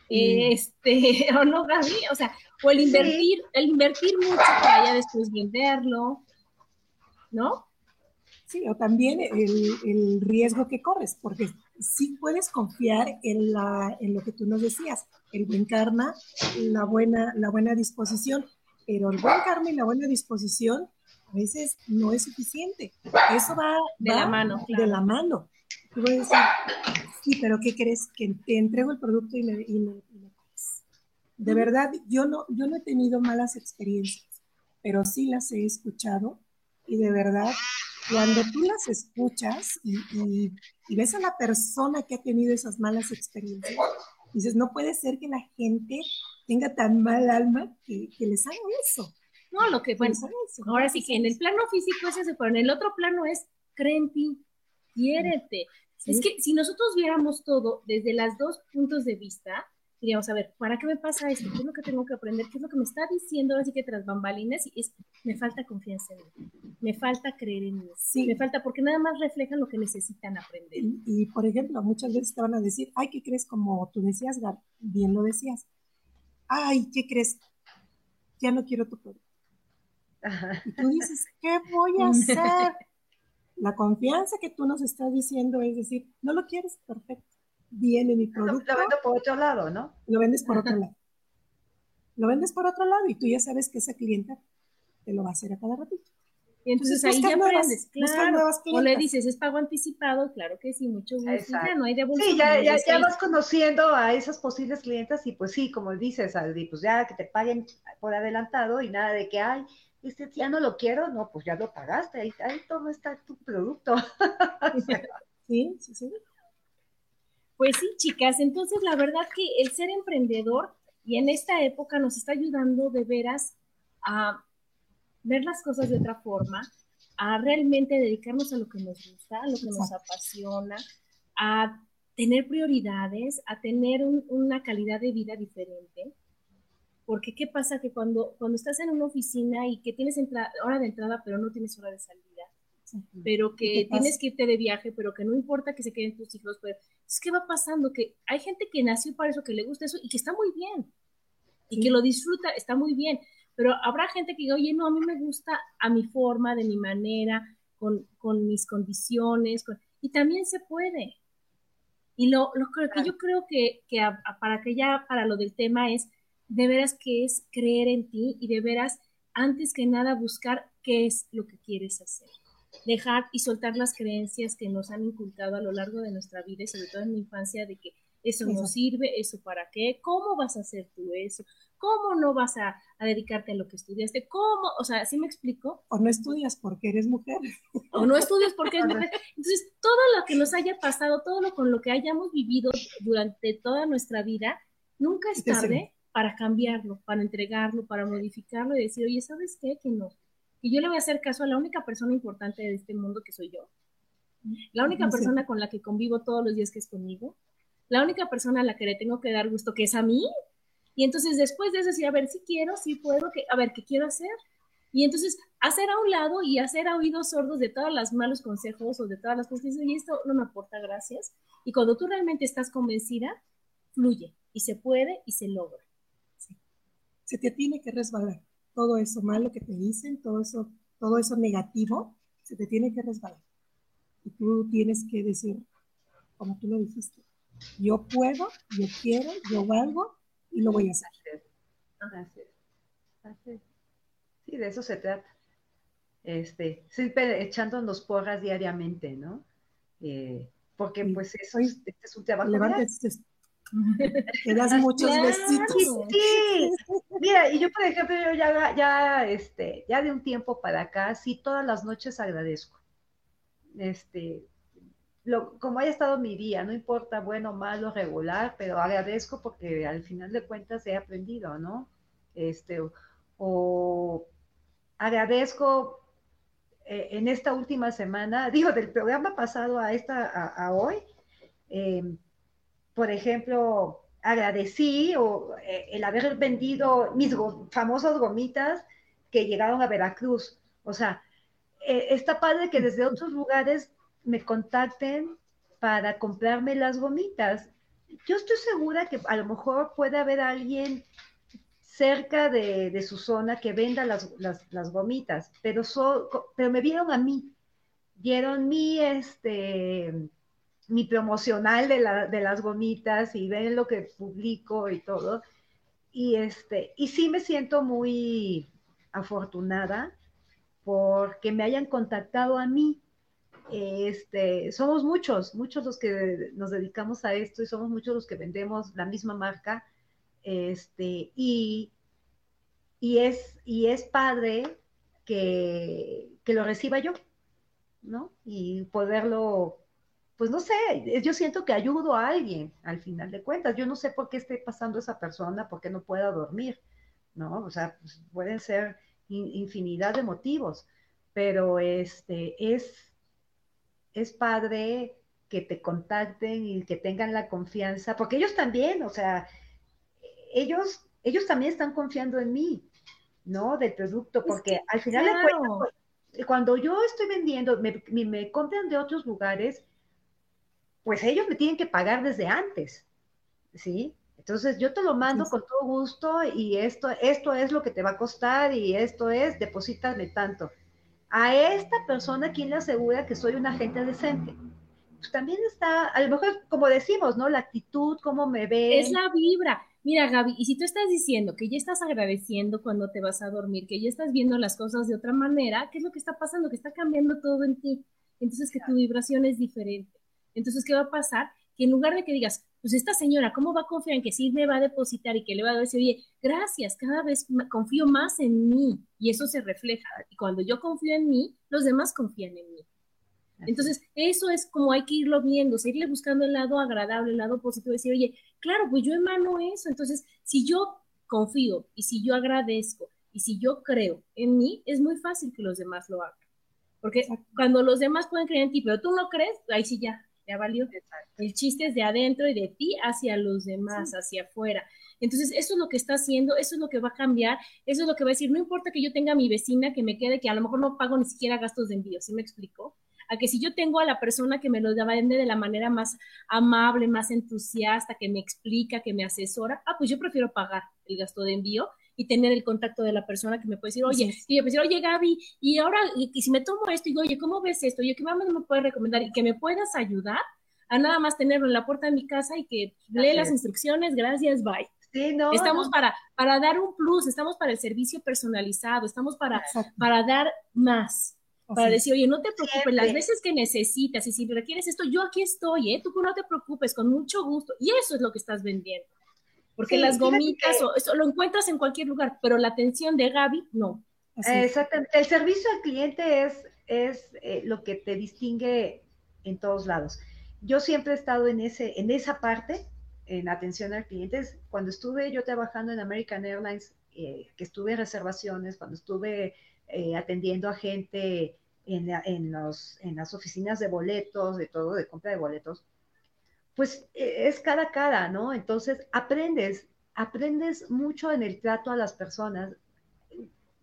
S1: Este, *laughs* o no, Gaby, o sea, o el invertir, el invertir mucho para ya después venderlo, ¿no?
S3: Sí, o también el, el, riesgo que corres, porque sí puedes confiar en, la, en lo que tú nos decías, el buen karma, la buena, la buena disposición, pero el buen karma y la buena disposición a veces no es suficiente. Eso va
S1: de la mano.
S3: De la mano. Tú voy a decir, sí, pero ¿qué crees? Que te entrego el producto y me, y De verdad, yo no, yo no he tenido malas experiencias, pero sí las he escuchado y de verdad, cuando tú las escuchas y, y ves a la persona que ha tenido esas malas experiencias, dices, no puede ser que la gente tenga tan mal alma que, les haga eso.
S1: No, lo que, bueno, ahora sí que en el plano físico es ese, pero en el otro plano es, cree en ti, quiérete. Es que si nosotros viéramos todo desde los dos puntos de vista, diríamos, a ver, ¿para qué me pasa esto? ¿Qué es lo que tengo que aprender? ¿Qué es lo que me está diciendo así que tras bambalinas? Y es, me falta confianza en mí, me falta creer en mí, sí. me falta, porque nada más reflejan lo que necesitan aprender.
S3: Y, por ejemplo, muchas veces te van a decir, ay, ¿qué crees? Como tú decías, bien lo decías, ay, ¿qué crees? Ya no quiero tu producto. Y tú dices, ¿qué voy a *laughs* hacer? La confianza que tú nos estás diciendo es decir, no lo quieres, perfecto. Viene mi producto.
S2: Lo, vendo por otro lado, ¿no?
S3: Lo vendes por otro *laughs* lado. Lo vendes por otro lado y tú ya sabes que esa clienta te lo va a hacer a cada ratito.
S1: Y entonces, ahí ya aprendes, claro. O le dices, es pago anticipado, claro que sí, mucho gusto. Ya no hay devolución.
S2: Sí, ya, ya, ya, vas conociendo a esas posibles clientes y pues sí, como dices, Aldi, pues ya que te paguen por adelantado y nada de que, ay, este ya no lo quiero, no, pues ya lo pagaste, ahí, ahí todo está tu producto. *laughs*
S3: sí, sí, sí.
S1: Pues sí, chicas, entonces la verdad que el ser emprendedor y en esta época nos está ayudando de veras a ver las cosas de otra forma, a realmente dedicarnos a lo que nos gusta, a lo que nos apasiona, a tener prioridades, a tener una calidad de vida diferente. Porque qué pasa que cuando, cuando estás en una oficina y que tienes hora de entrada pero no tienes hora de salida, pero que tienes que irte de viaje, pero que no importa que se queden tus hijos, pues es que va pasando que hay gente que nació para eso, que le gusta eso y que está muy bien. Y que lo disfruta, está muy bien, pero habrá gente que diga, oye, no, a mí me gusta a mi forma, de mi manera, con, con mis condiciones, y también se puede. Y lo, lo que yo creo que, que para que ya, para lo del tema es, de veras que es creer en ti y de veras, antes que nada, buscar qué es lo que quieres hacer. Dejar y soltar las creencias que nos han inculcado a lo largo de nuestra vida y sobre todo en mi infancia de que eso no sirve, eso para qué, cómo vas a hacer tú eso, ¿Cómo no vas a, dedicarte a lo que estudiaste? ¿Cómo? O sea, ¿sí me explico?
S3: O no estudias porque eres mujer.
S1: O no estudias porque eres *laughs* mujer. Entonces, todo lo que nos haya pasado, todo lo con lo que hayamos vivido durante toda nuestra vida, nunca es tarde para cambiarlo, para entregarlo, para modificarlo y decir, oye, ¿sabes qué? Que no. Y yo le voy a hacer caso a la única persona importante de este mundo que soy yo. La única persona con la que convivo todos los días que es conmigo. La única persona a la que le tengo que dar gusto que es a mí, y entonces después de eso decir, a ver, si quiero, si puedo, que, a ver, ¿qué quiero hacer? Y entonces hacer a un lado y hacer a oídos sordos de todos los malos consejos o de todas las cosas y esto no me aporta gracias. Y cuando tú realmente estás convencida, fluye y se puede y se logra.
S3: Se te tiene que resbalar. Todo eso malo que te dicen, todo eso, todo eso negativo, se te tiene que resbalar. Y tú tienes que decir, como tú lo dijiste, Yo puedo, yo quiero, yo valgo y lo voy a hacer.
S2: Así es. Sí, de eso se trata. Este, siempre echándonos porras diariamente, ¿no? Eh, porque pues eso, este es un trabajo. *laughs*
S3: Te das muchos besitos.
S2: Sí, mira, y yo por ejemplo, yo ya, ya, este, ya de un tiempo para acá, sí, todas las noches agradezco. Este, lo, como haya estado mi día, no importa bueno, malo, regular, pero agradezco porque al final de cuentas he aprendido, ¿no? Este, o, agradezco eh, en esta última semana, *laughs* digo, del programa pasado a esta, a, hoy, eh, por ejemplo, agradecí o, eh, el haber vendido mis famosas gomitas que llegaron a Veracruz. O sea, eh, está padre que desde otros *laughs* lugares me contacten para comprarme las gomitas. Yo estoy segura que a lo mejor puede haber alguien cerca de, su zona que venda las, las, gomitas, pero, pero me vieron a mí, vieron mi, este, mi promocional de, la, de, las gomitas y ven lo que publico y todo. Y, este, y sí me siento muy afortunada porque me hayan contactado a mí. Este, somos muchos, muchos los que nos dedicamos a esto y somos muchos los que vendemos la misma marca. Este, y, y, es, y es padre que, que lo reciba yo, ¿no? Y poderlo pues no sé, yo siento que ayudo a alguien al final de cuentas. Yo no sé por qué esté pasando esa persona, por qué no pueda dormir, ¿no? O sea, pues, pueden ser infinidad de motivos, pero este es, es padre que te contacten y que tengan la confianza, porque ellos también, o sea, ellos, ellos también están confiando en mí, ¿no? Del producto, porque al final de cuentas, cuando yo estoy vendiendo, me, me compran de otros lugares, pues ellos me tienen que pagar desde antes, ¿sí? Entonces yo te lo mando con todo gusto y esto, esto es lo que te va a costar y esto es, deposítame tanto. A esta persona, ¿quién le asegura que soy un agente decente? Pues también está, a lo mejor, como decimos, ¿no? La actitud, cómo me ve.
S1: Es la vibra. Mira, Gaby, y si tú estás diciendo que ya estás agradeciendo cuando te vas a dormir, que ya estás viendo las cosas de otra manera, ¿qué es lo que está pasando? Que está cambiando todo en ti. Entonces, que tu vibración es diferente. Entonces, ¿qué va a pasar? Que en lugar de que digas, pues esta señora, ¿cómo va a confiar en que sí me va a depositar y que le va a decir, oye, gracias, cada vez confío más en mí y eso se refleja. Y cuando yo confío en mí, los demás confían en mí. Entonces, eso es como hay que irlo viendo, seguirle buscando el lado agradable, el lado positivo, decir, oye, claro, pues yo emano eso. Entonces, si yo confío y si yo agradezco y si yo creo en mí, es muy fácil que los demás lo hagan. Porque cuando los demás pueden creer en ti, pero tú no crees, ahí sí ya, ya valió. El chiste es de adentro y de ti hacia los demás, hacia afuera. Entonces, eso es lo que está haciendo, eso es lo que va a cambiar, eso es lo que va a decir, no importa que yo tenga a mi vecina que me quede, que a lo mejor no pago ni siquiera gastos de envío, ¿sí me explico? A que si yo tengo a la persona que me lo vende de la manera más amable, más entusiasta, que me explica, que me asesora, ah, pues yo prefiero pagar el gasto de envío y tener el contacto de la persona que me puede decir, oye, y yo decir, oye Gaby, y ahora, y, si me tomo esto, y digo, oye, ¿cómo ves esto? Yo, ¿qué más me puedes recomendar? Y que me puedas ayudar a nada más tenerlo en la puerta de mi casa y que lee las instrucciones, gracias, bye.
S2: Sí, no,
S1: estamos Para, para dar un plus, estamos para el servicio personalizado, estamos para, para dar más. Para decir, oye, no te preocupes, las veces que necesitas y si requieres esto, yo aquí estoy, ¿eh? Tú no te preocupes, con mucho gusto. Y eso es lo que estás vendiendo. Porque las gomitas, o eso lo encuentras en cualquier lugar, pero la atención de Gaby, no.
S2: Exactamente. El servicio al cliente es, es eh, lo que te distingue en todos lados. Yo siempre he estado en, ese, en esa parte, en atención al cliente. Cuando estuve yo trabajando en American Airlines, eh, que estuve en reservaciones, cuando estuve eh, atendiendo a gente en, en, los, en las oficinas de boletos, de todo, de compra de boletos, pues e, es cada cara, ¿no? Entonces aprendes, aprendes mucho en el trato a las personas.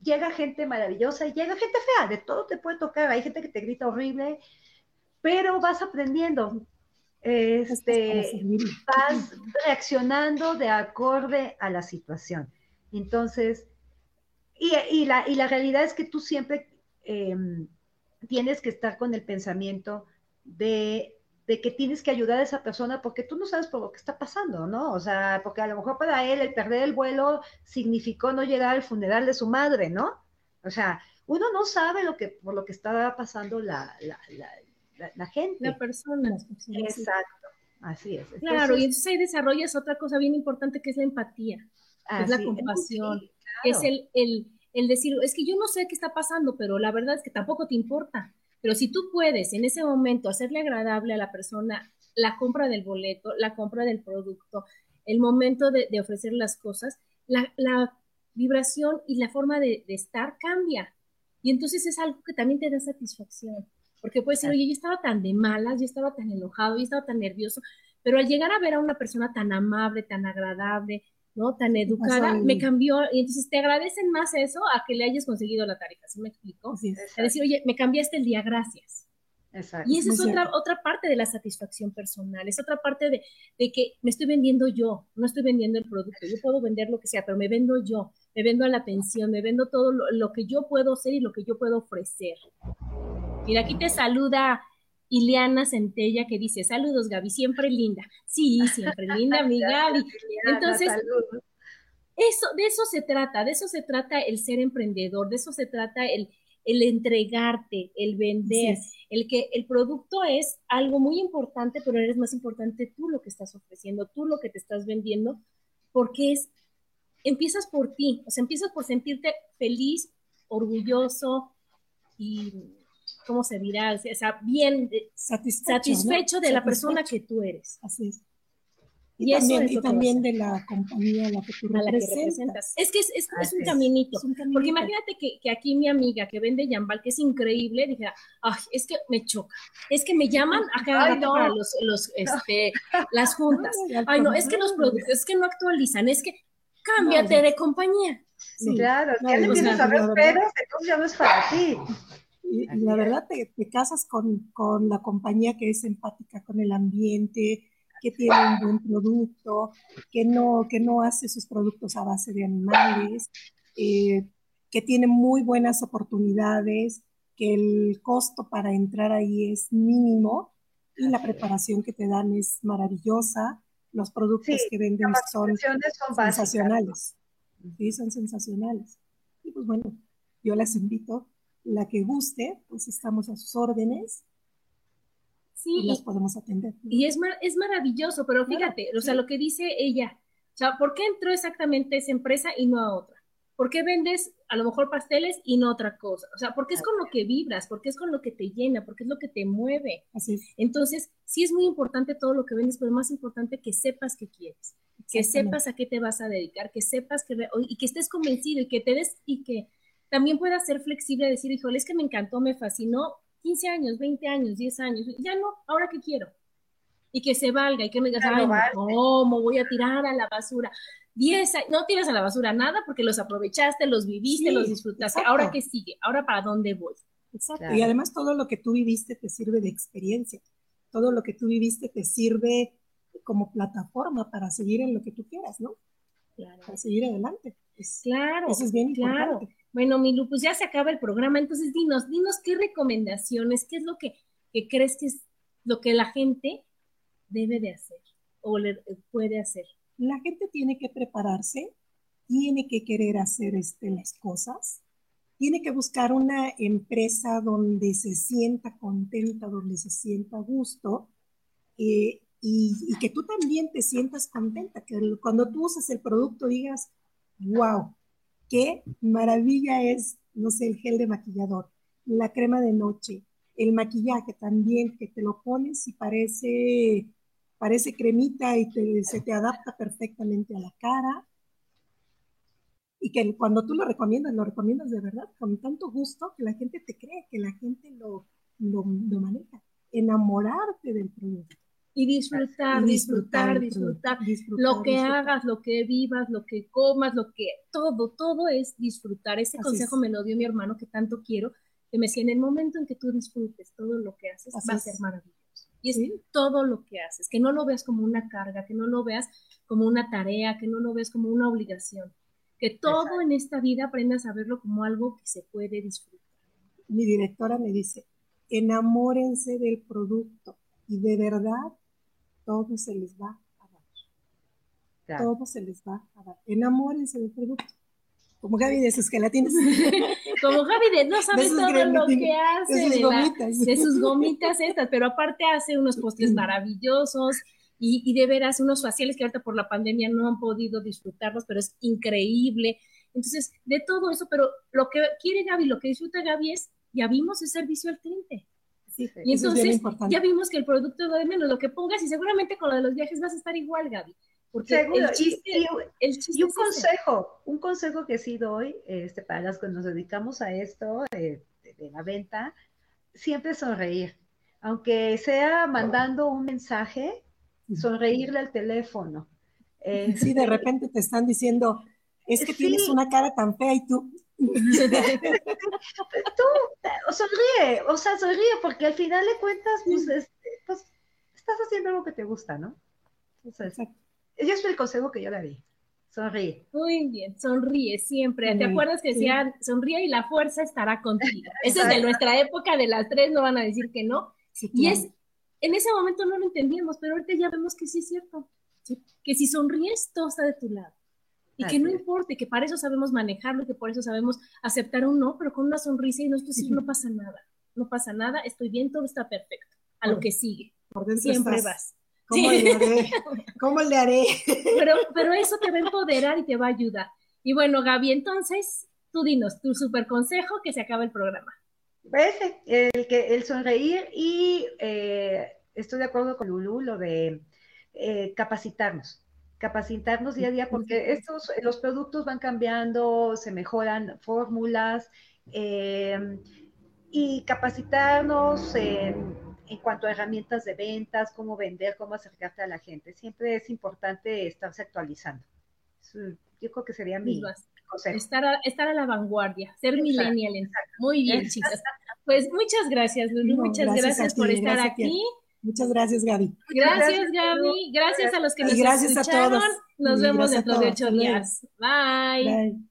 S2: Llega gente maravillosa y llega gente fea, de todo te puede tocar, hay gente que te grita horrible, pero vas aprendiendo, este, vas reaccionando de acorde a la situación. Entonces, y, la, y la, realidad es que tú siempre em, tienes que estar con el pensamiento de de que tienes que ayudar a esa persona porque tú no sabes por lo que está pasando, ¿no? O sea, porque a lo mejor para él el perder el vuelo significó no llegar al funeral de su madre, ¿no? O sea, uno no sabe lo que, por lo que está pasando la, la, la, gente.
S1: La persona.
S2: Exacto, así es.
S1: claro, y entonces ahí desarrollas otra cosa bien importante que es la empatía, es la compasión, es el, el, el decir, es que yo no sé qué está pasando, pero la verdad es que tampoco te importa. Pero si tú puedes en ese momento hacerle agradable a la persona la compra del boleto, la compra del producto, el momento de, ofrecer las cosas, la, vibración y la forma de, estar cambia. Y entonces es algo que también te da satisfacción. Porque puedes decir, oye, yo estaba tan de malas, yo estaba tan enojado, yo estaba tan nervioso, pero al llegar a ver a una persona tan amable, tan agradable, ¿no? Tan educada, me cambió, y entonces te agradecen más eso a que le hayas conseguido la tarifa, ¿sí me explico? Sí, a decir, oye, me cambiaste el día, gracias. Exacto. Y esa es otra, otra parte de la satisfacción personal, es otra parte de, de, que me estoy vendiendo yo, no estoy vendiendo el producto, yo puedo vender lo que sea, pero me vendo yo, me vendo a la pensión, me vendo todo lo, lo que yo puedo hacer y lo que yo puedo ofrecer. Mira, aquí te saluda Ileana Centella que dice, saludos Gaby, siempre linda. Sí, siempre linda, mi *laughs* Gaby. Entonces, eso, de eso se trata, de eso se trata el ser emprendedor, de eso se trata el, el entregarte, el vender, el que el producto es algo muy importante, pero eres más importante tú lo que estás ofreciendo, tú lo que te estás vendiendo, porque es, empiezas por ti, o sea, empiezas por sentirte feliz, orgulloso y ¿cómo se dirá? O sea, bien satisfecho, de la persona que tú eres.
S3: Así es. Y, también, de la compañía a la que tú representas.
S1: Es que es, es, un caminito. Porque imagínate que, que, aquí mi amiga que vende Yambal, que es increíble, dijera, ay, es que me choca. Es que me llaman a cada rato para los, los, este, las juntas. Ay, no, es que los productos, es que no actualizan, es que cámbiate de compañía.
S2: Sí, claro, ya le empiezas a ver pedos, entonces ya no es para ti.
S3: Y, la verdad te, casas con, con, la compañía que es empática con el ambiente, que tiene un buen producto, que no, que no hace sus productos a base de animales, eh, que tiene muy buenas oportunidades, que el costo para entrar ahí es mínimo y la preparación que te dan es maravillosa. Los productos que venden son, sensacionales. Sí, son sensacionales. Y pues bueno, yo les invito la que guste, pues estamos a sus órdenes. Sí, y las podemos atender.
S1: Y es, es maravilloso, pero fíjate, o sea, lo que dice ella, o sea, ¿por qué entró exactamente esa empresa y no a otra? ¿Por qué vendes a lo mejor pasteles y no otra cosa? O sea, porque es con lo que vibras, porque es con lo que te llena, porque es lo que te mueve.
S3: Así es.
S1: Entonces, sí es muy importante todo lo que vendes, pero más importante que sepas qué quieres, que sepas a qué te vas a dedicar, que sepas que, y que estés convencido y que te des, y que también pueda ser flexible, decir, híjole, es que me encantó, me fascinó, 15 años, 20 años, 10 años, ya no, ahora qué quiero. Y que se valga y que me digas, ay, ¿cómo voy a tirar a la basura? 10 no tiras a la basura nada porque los aprovechaste, los viviste, los disfrutaste. Ahora qué sigue, ahora para dónde voy.
S3: Exacto. Y además todo lo que tú viviste te sirve de experiencia. Todo lo que tú viviste te sirve como plataforma para seguir en lo que tú quieras, ¿no? Claro. Para seguir adelante.
S1: claro. Eso es bien claro. importante. Bueno, Milu, pues ya se acaba el programa, entonces dinos, dinos qué recomendaciones, qué es lo que, crees que es lo que la gente debe de hacer o le, puede hacer.
S3: La gente tiene que prepararse, tiene que querer hacer este, las cosas, tiene que buscar una empresa donde se sienta contenta, donde se sienta a gusto eh, y, y, que tú también te sientas contenta, que cuando tú usas el producto digas, wow, qué maravilla es, no sé, el gel de maquillador, la crema de noche, el maquillaje también, que te lo pones y parece, parece cremita y se te adapta perfectamente a la cara. Y que cuando tú lo recomiendas, lo recomiendas de verdad, con tanto gusto que la gente te cree, que la gente lo, lo, lo maneja. Enamorarte del producto.
S1: Y disfrutar, disfrutar, disfrutar, Lo que hagas, lo que vivas, lo que comas, lo que todo, todo es disfrutar. Ese consejo me lo dio mi hermano que tanto quiero, que me decía, en el momento en que tú disfrutes todo lo que haces, va a ser maravilloso. Y es todo lo que haces, que no lo veas como una carga, que no lo veas como una tarea, que no lo veas como una obligación, que todo en esta vida aprendas a verlo como algo que se puede disfrutar.
S3: Mi directora me dice, enamórense del producto y de verdad todo se les va a dar. Todo se les va a dar. Enamórense del producto. Como Gaby de sus gelatinas. *laughs*
S1: Como Gaby de no sabe todo lo que hace de sus, gomitas. de sus gomitas estas, pero aparte hace unos postres maravillosos y, y de veras unos faciales que ahorita por la pandemia no han podido disfrutarlos, pero es increíble. Entonces, de todo eso, pero lo que quiere Gaby, lo que disfruta Gaby es, ya vimos el servicio al cliente. Sí, y entonces ya vimos que el producto de menos lo que pongas y seguramente con lo de los viajes vas a estar igual, Gaby.
S2: Porque Seguro. El chiste, y, un consejo, un consejo que sí doy este, para las que nos dedicamos a esto eh, de, la venta, siempre sonreír. Aunque sea mandando un mensaje, sonreírle al teléfono.
S3: sí, de repente te están diciendo, es que tienes una cara tan fea y tú... tú
S2: sonríe, o sea, sonríe, porque al final de cuentas, pues, este, pues estás haciendo algo que te gusta, ¿no? Exacto. Ese es el consejo que yo le di. Sonríe.
S1: Muy bien, sonríe siempre. ¿Te acuerdas que decían sonríe y la fuerza estará contigo? *laughs* Eso es de nuestra época, de las tres, no van a decir que no. Y es, en ese momento no lo entendíamos, pero ahorita ya vemos que sí es cierto. Que si sonríes, todo está de tu lado. Y que no importe, que para eso sabemos manejarlo, que por eso sabemos aceptar un no, pero con una sonrisa y no decir, no pasa nada, no pasa nada, estoy bien, todo está perfecto. A lo que sigue. Siempre vas.
S3: ¿Cómo le haré? *laughs* ¿Cómo le haré?
S1: Pero, pero eso te va a empoderar y te va a ayudar. Y bueno, Gaby, entonces, tú dinos tu super consejo que se acaba el programa.
S2: Pues el, que, el sonreír y eh, estoy de acuerdo con Lulu, lo de eh, capacitarnos, capacitarnos día a día porque estos, los productos van cambiando, se mejoran fórmulas eh, y capacitarnos en en cuanto a herramientas de ventas, cómo vender, cómo acercarte a la gente. Siempre es importante estarse actualizando. Yo creo que sería mi consejo.
S1: Estar a, estar a la vanguardia, ser millennial. Muy bien, chicas. Pues muchas gracias, Lulu. muchas gracias, por estar aquí.
S3: Muchas gracias, Gaby.
S1: Gracias, Gaby. Gracias a los que nos y gracias A todos. Nos vemos dentro de ocho días. Bye. Bye.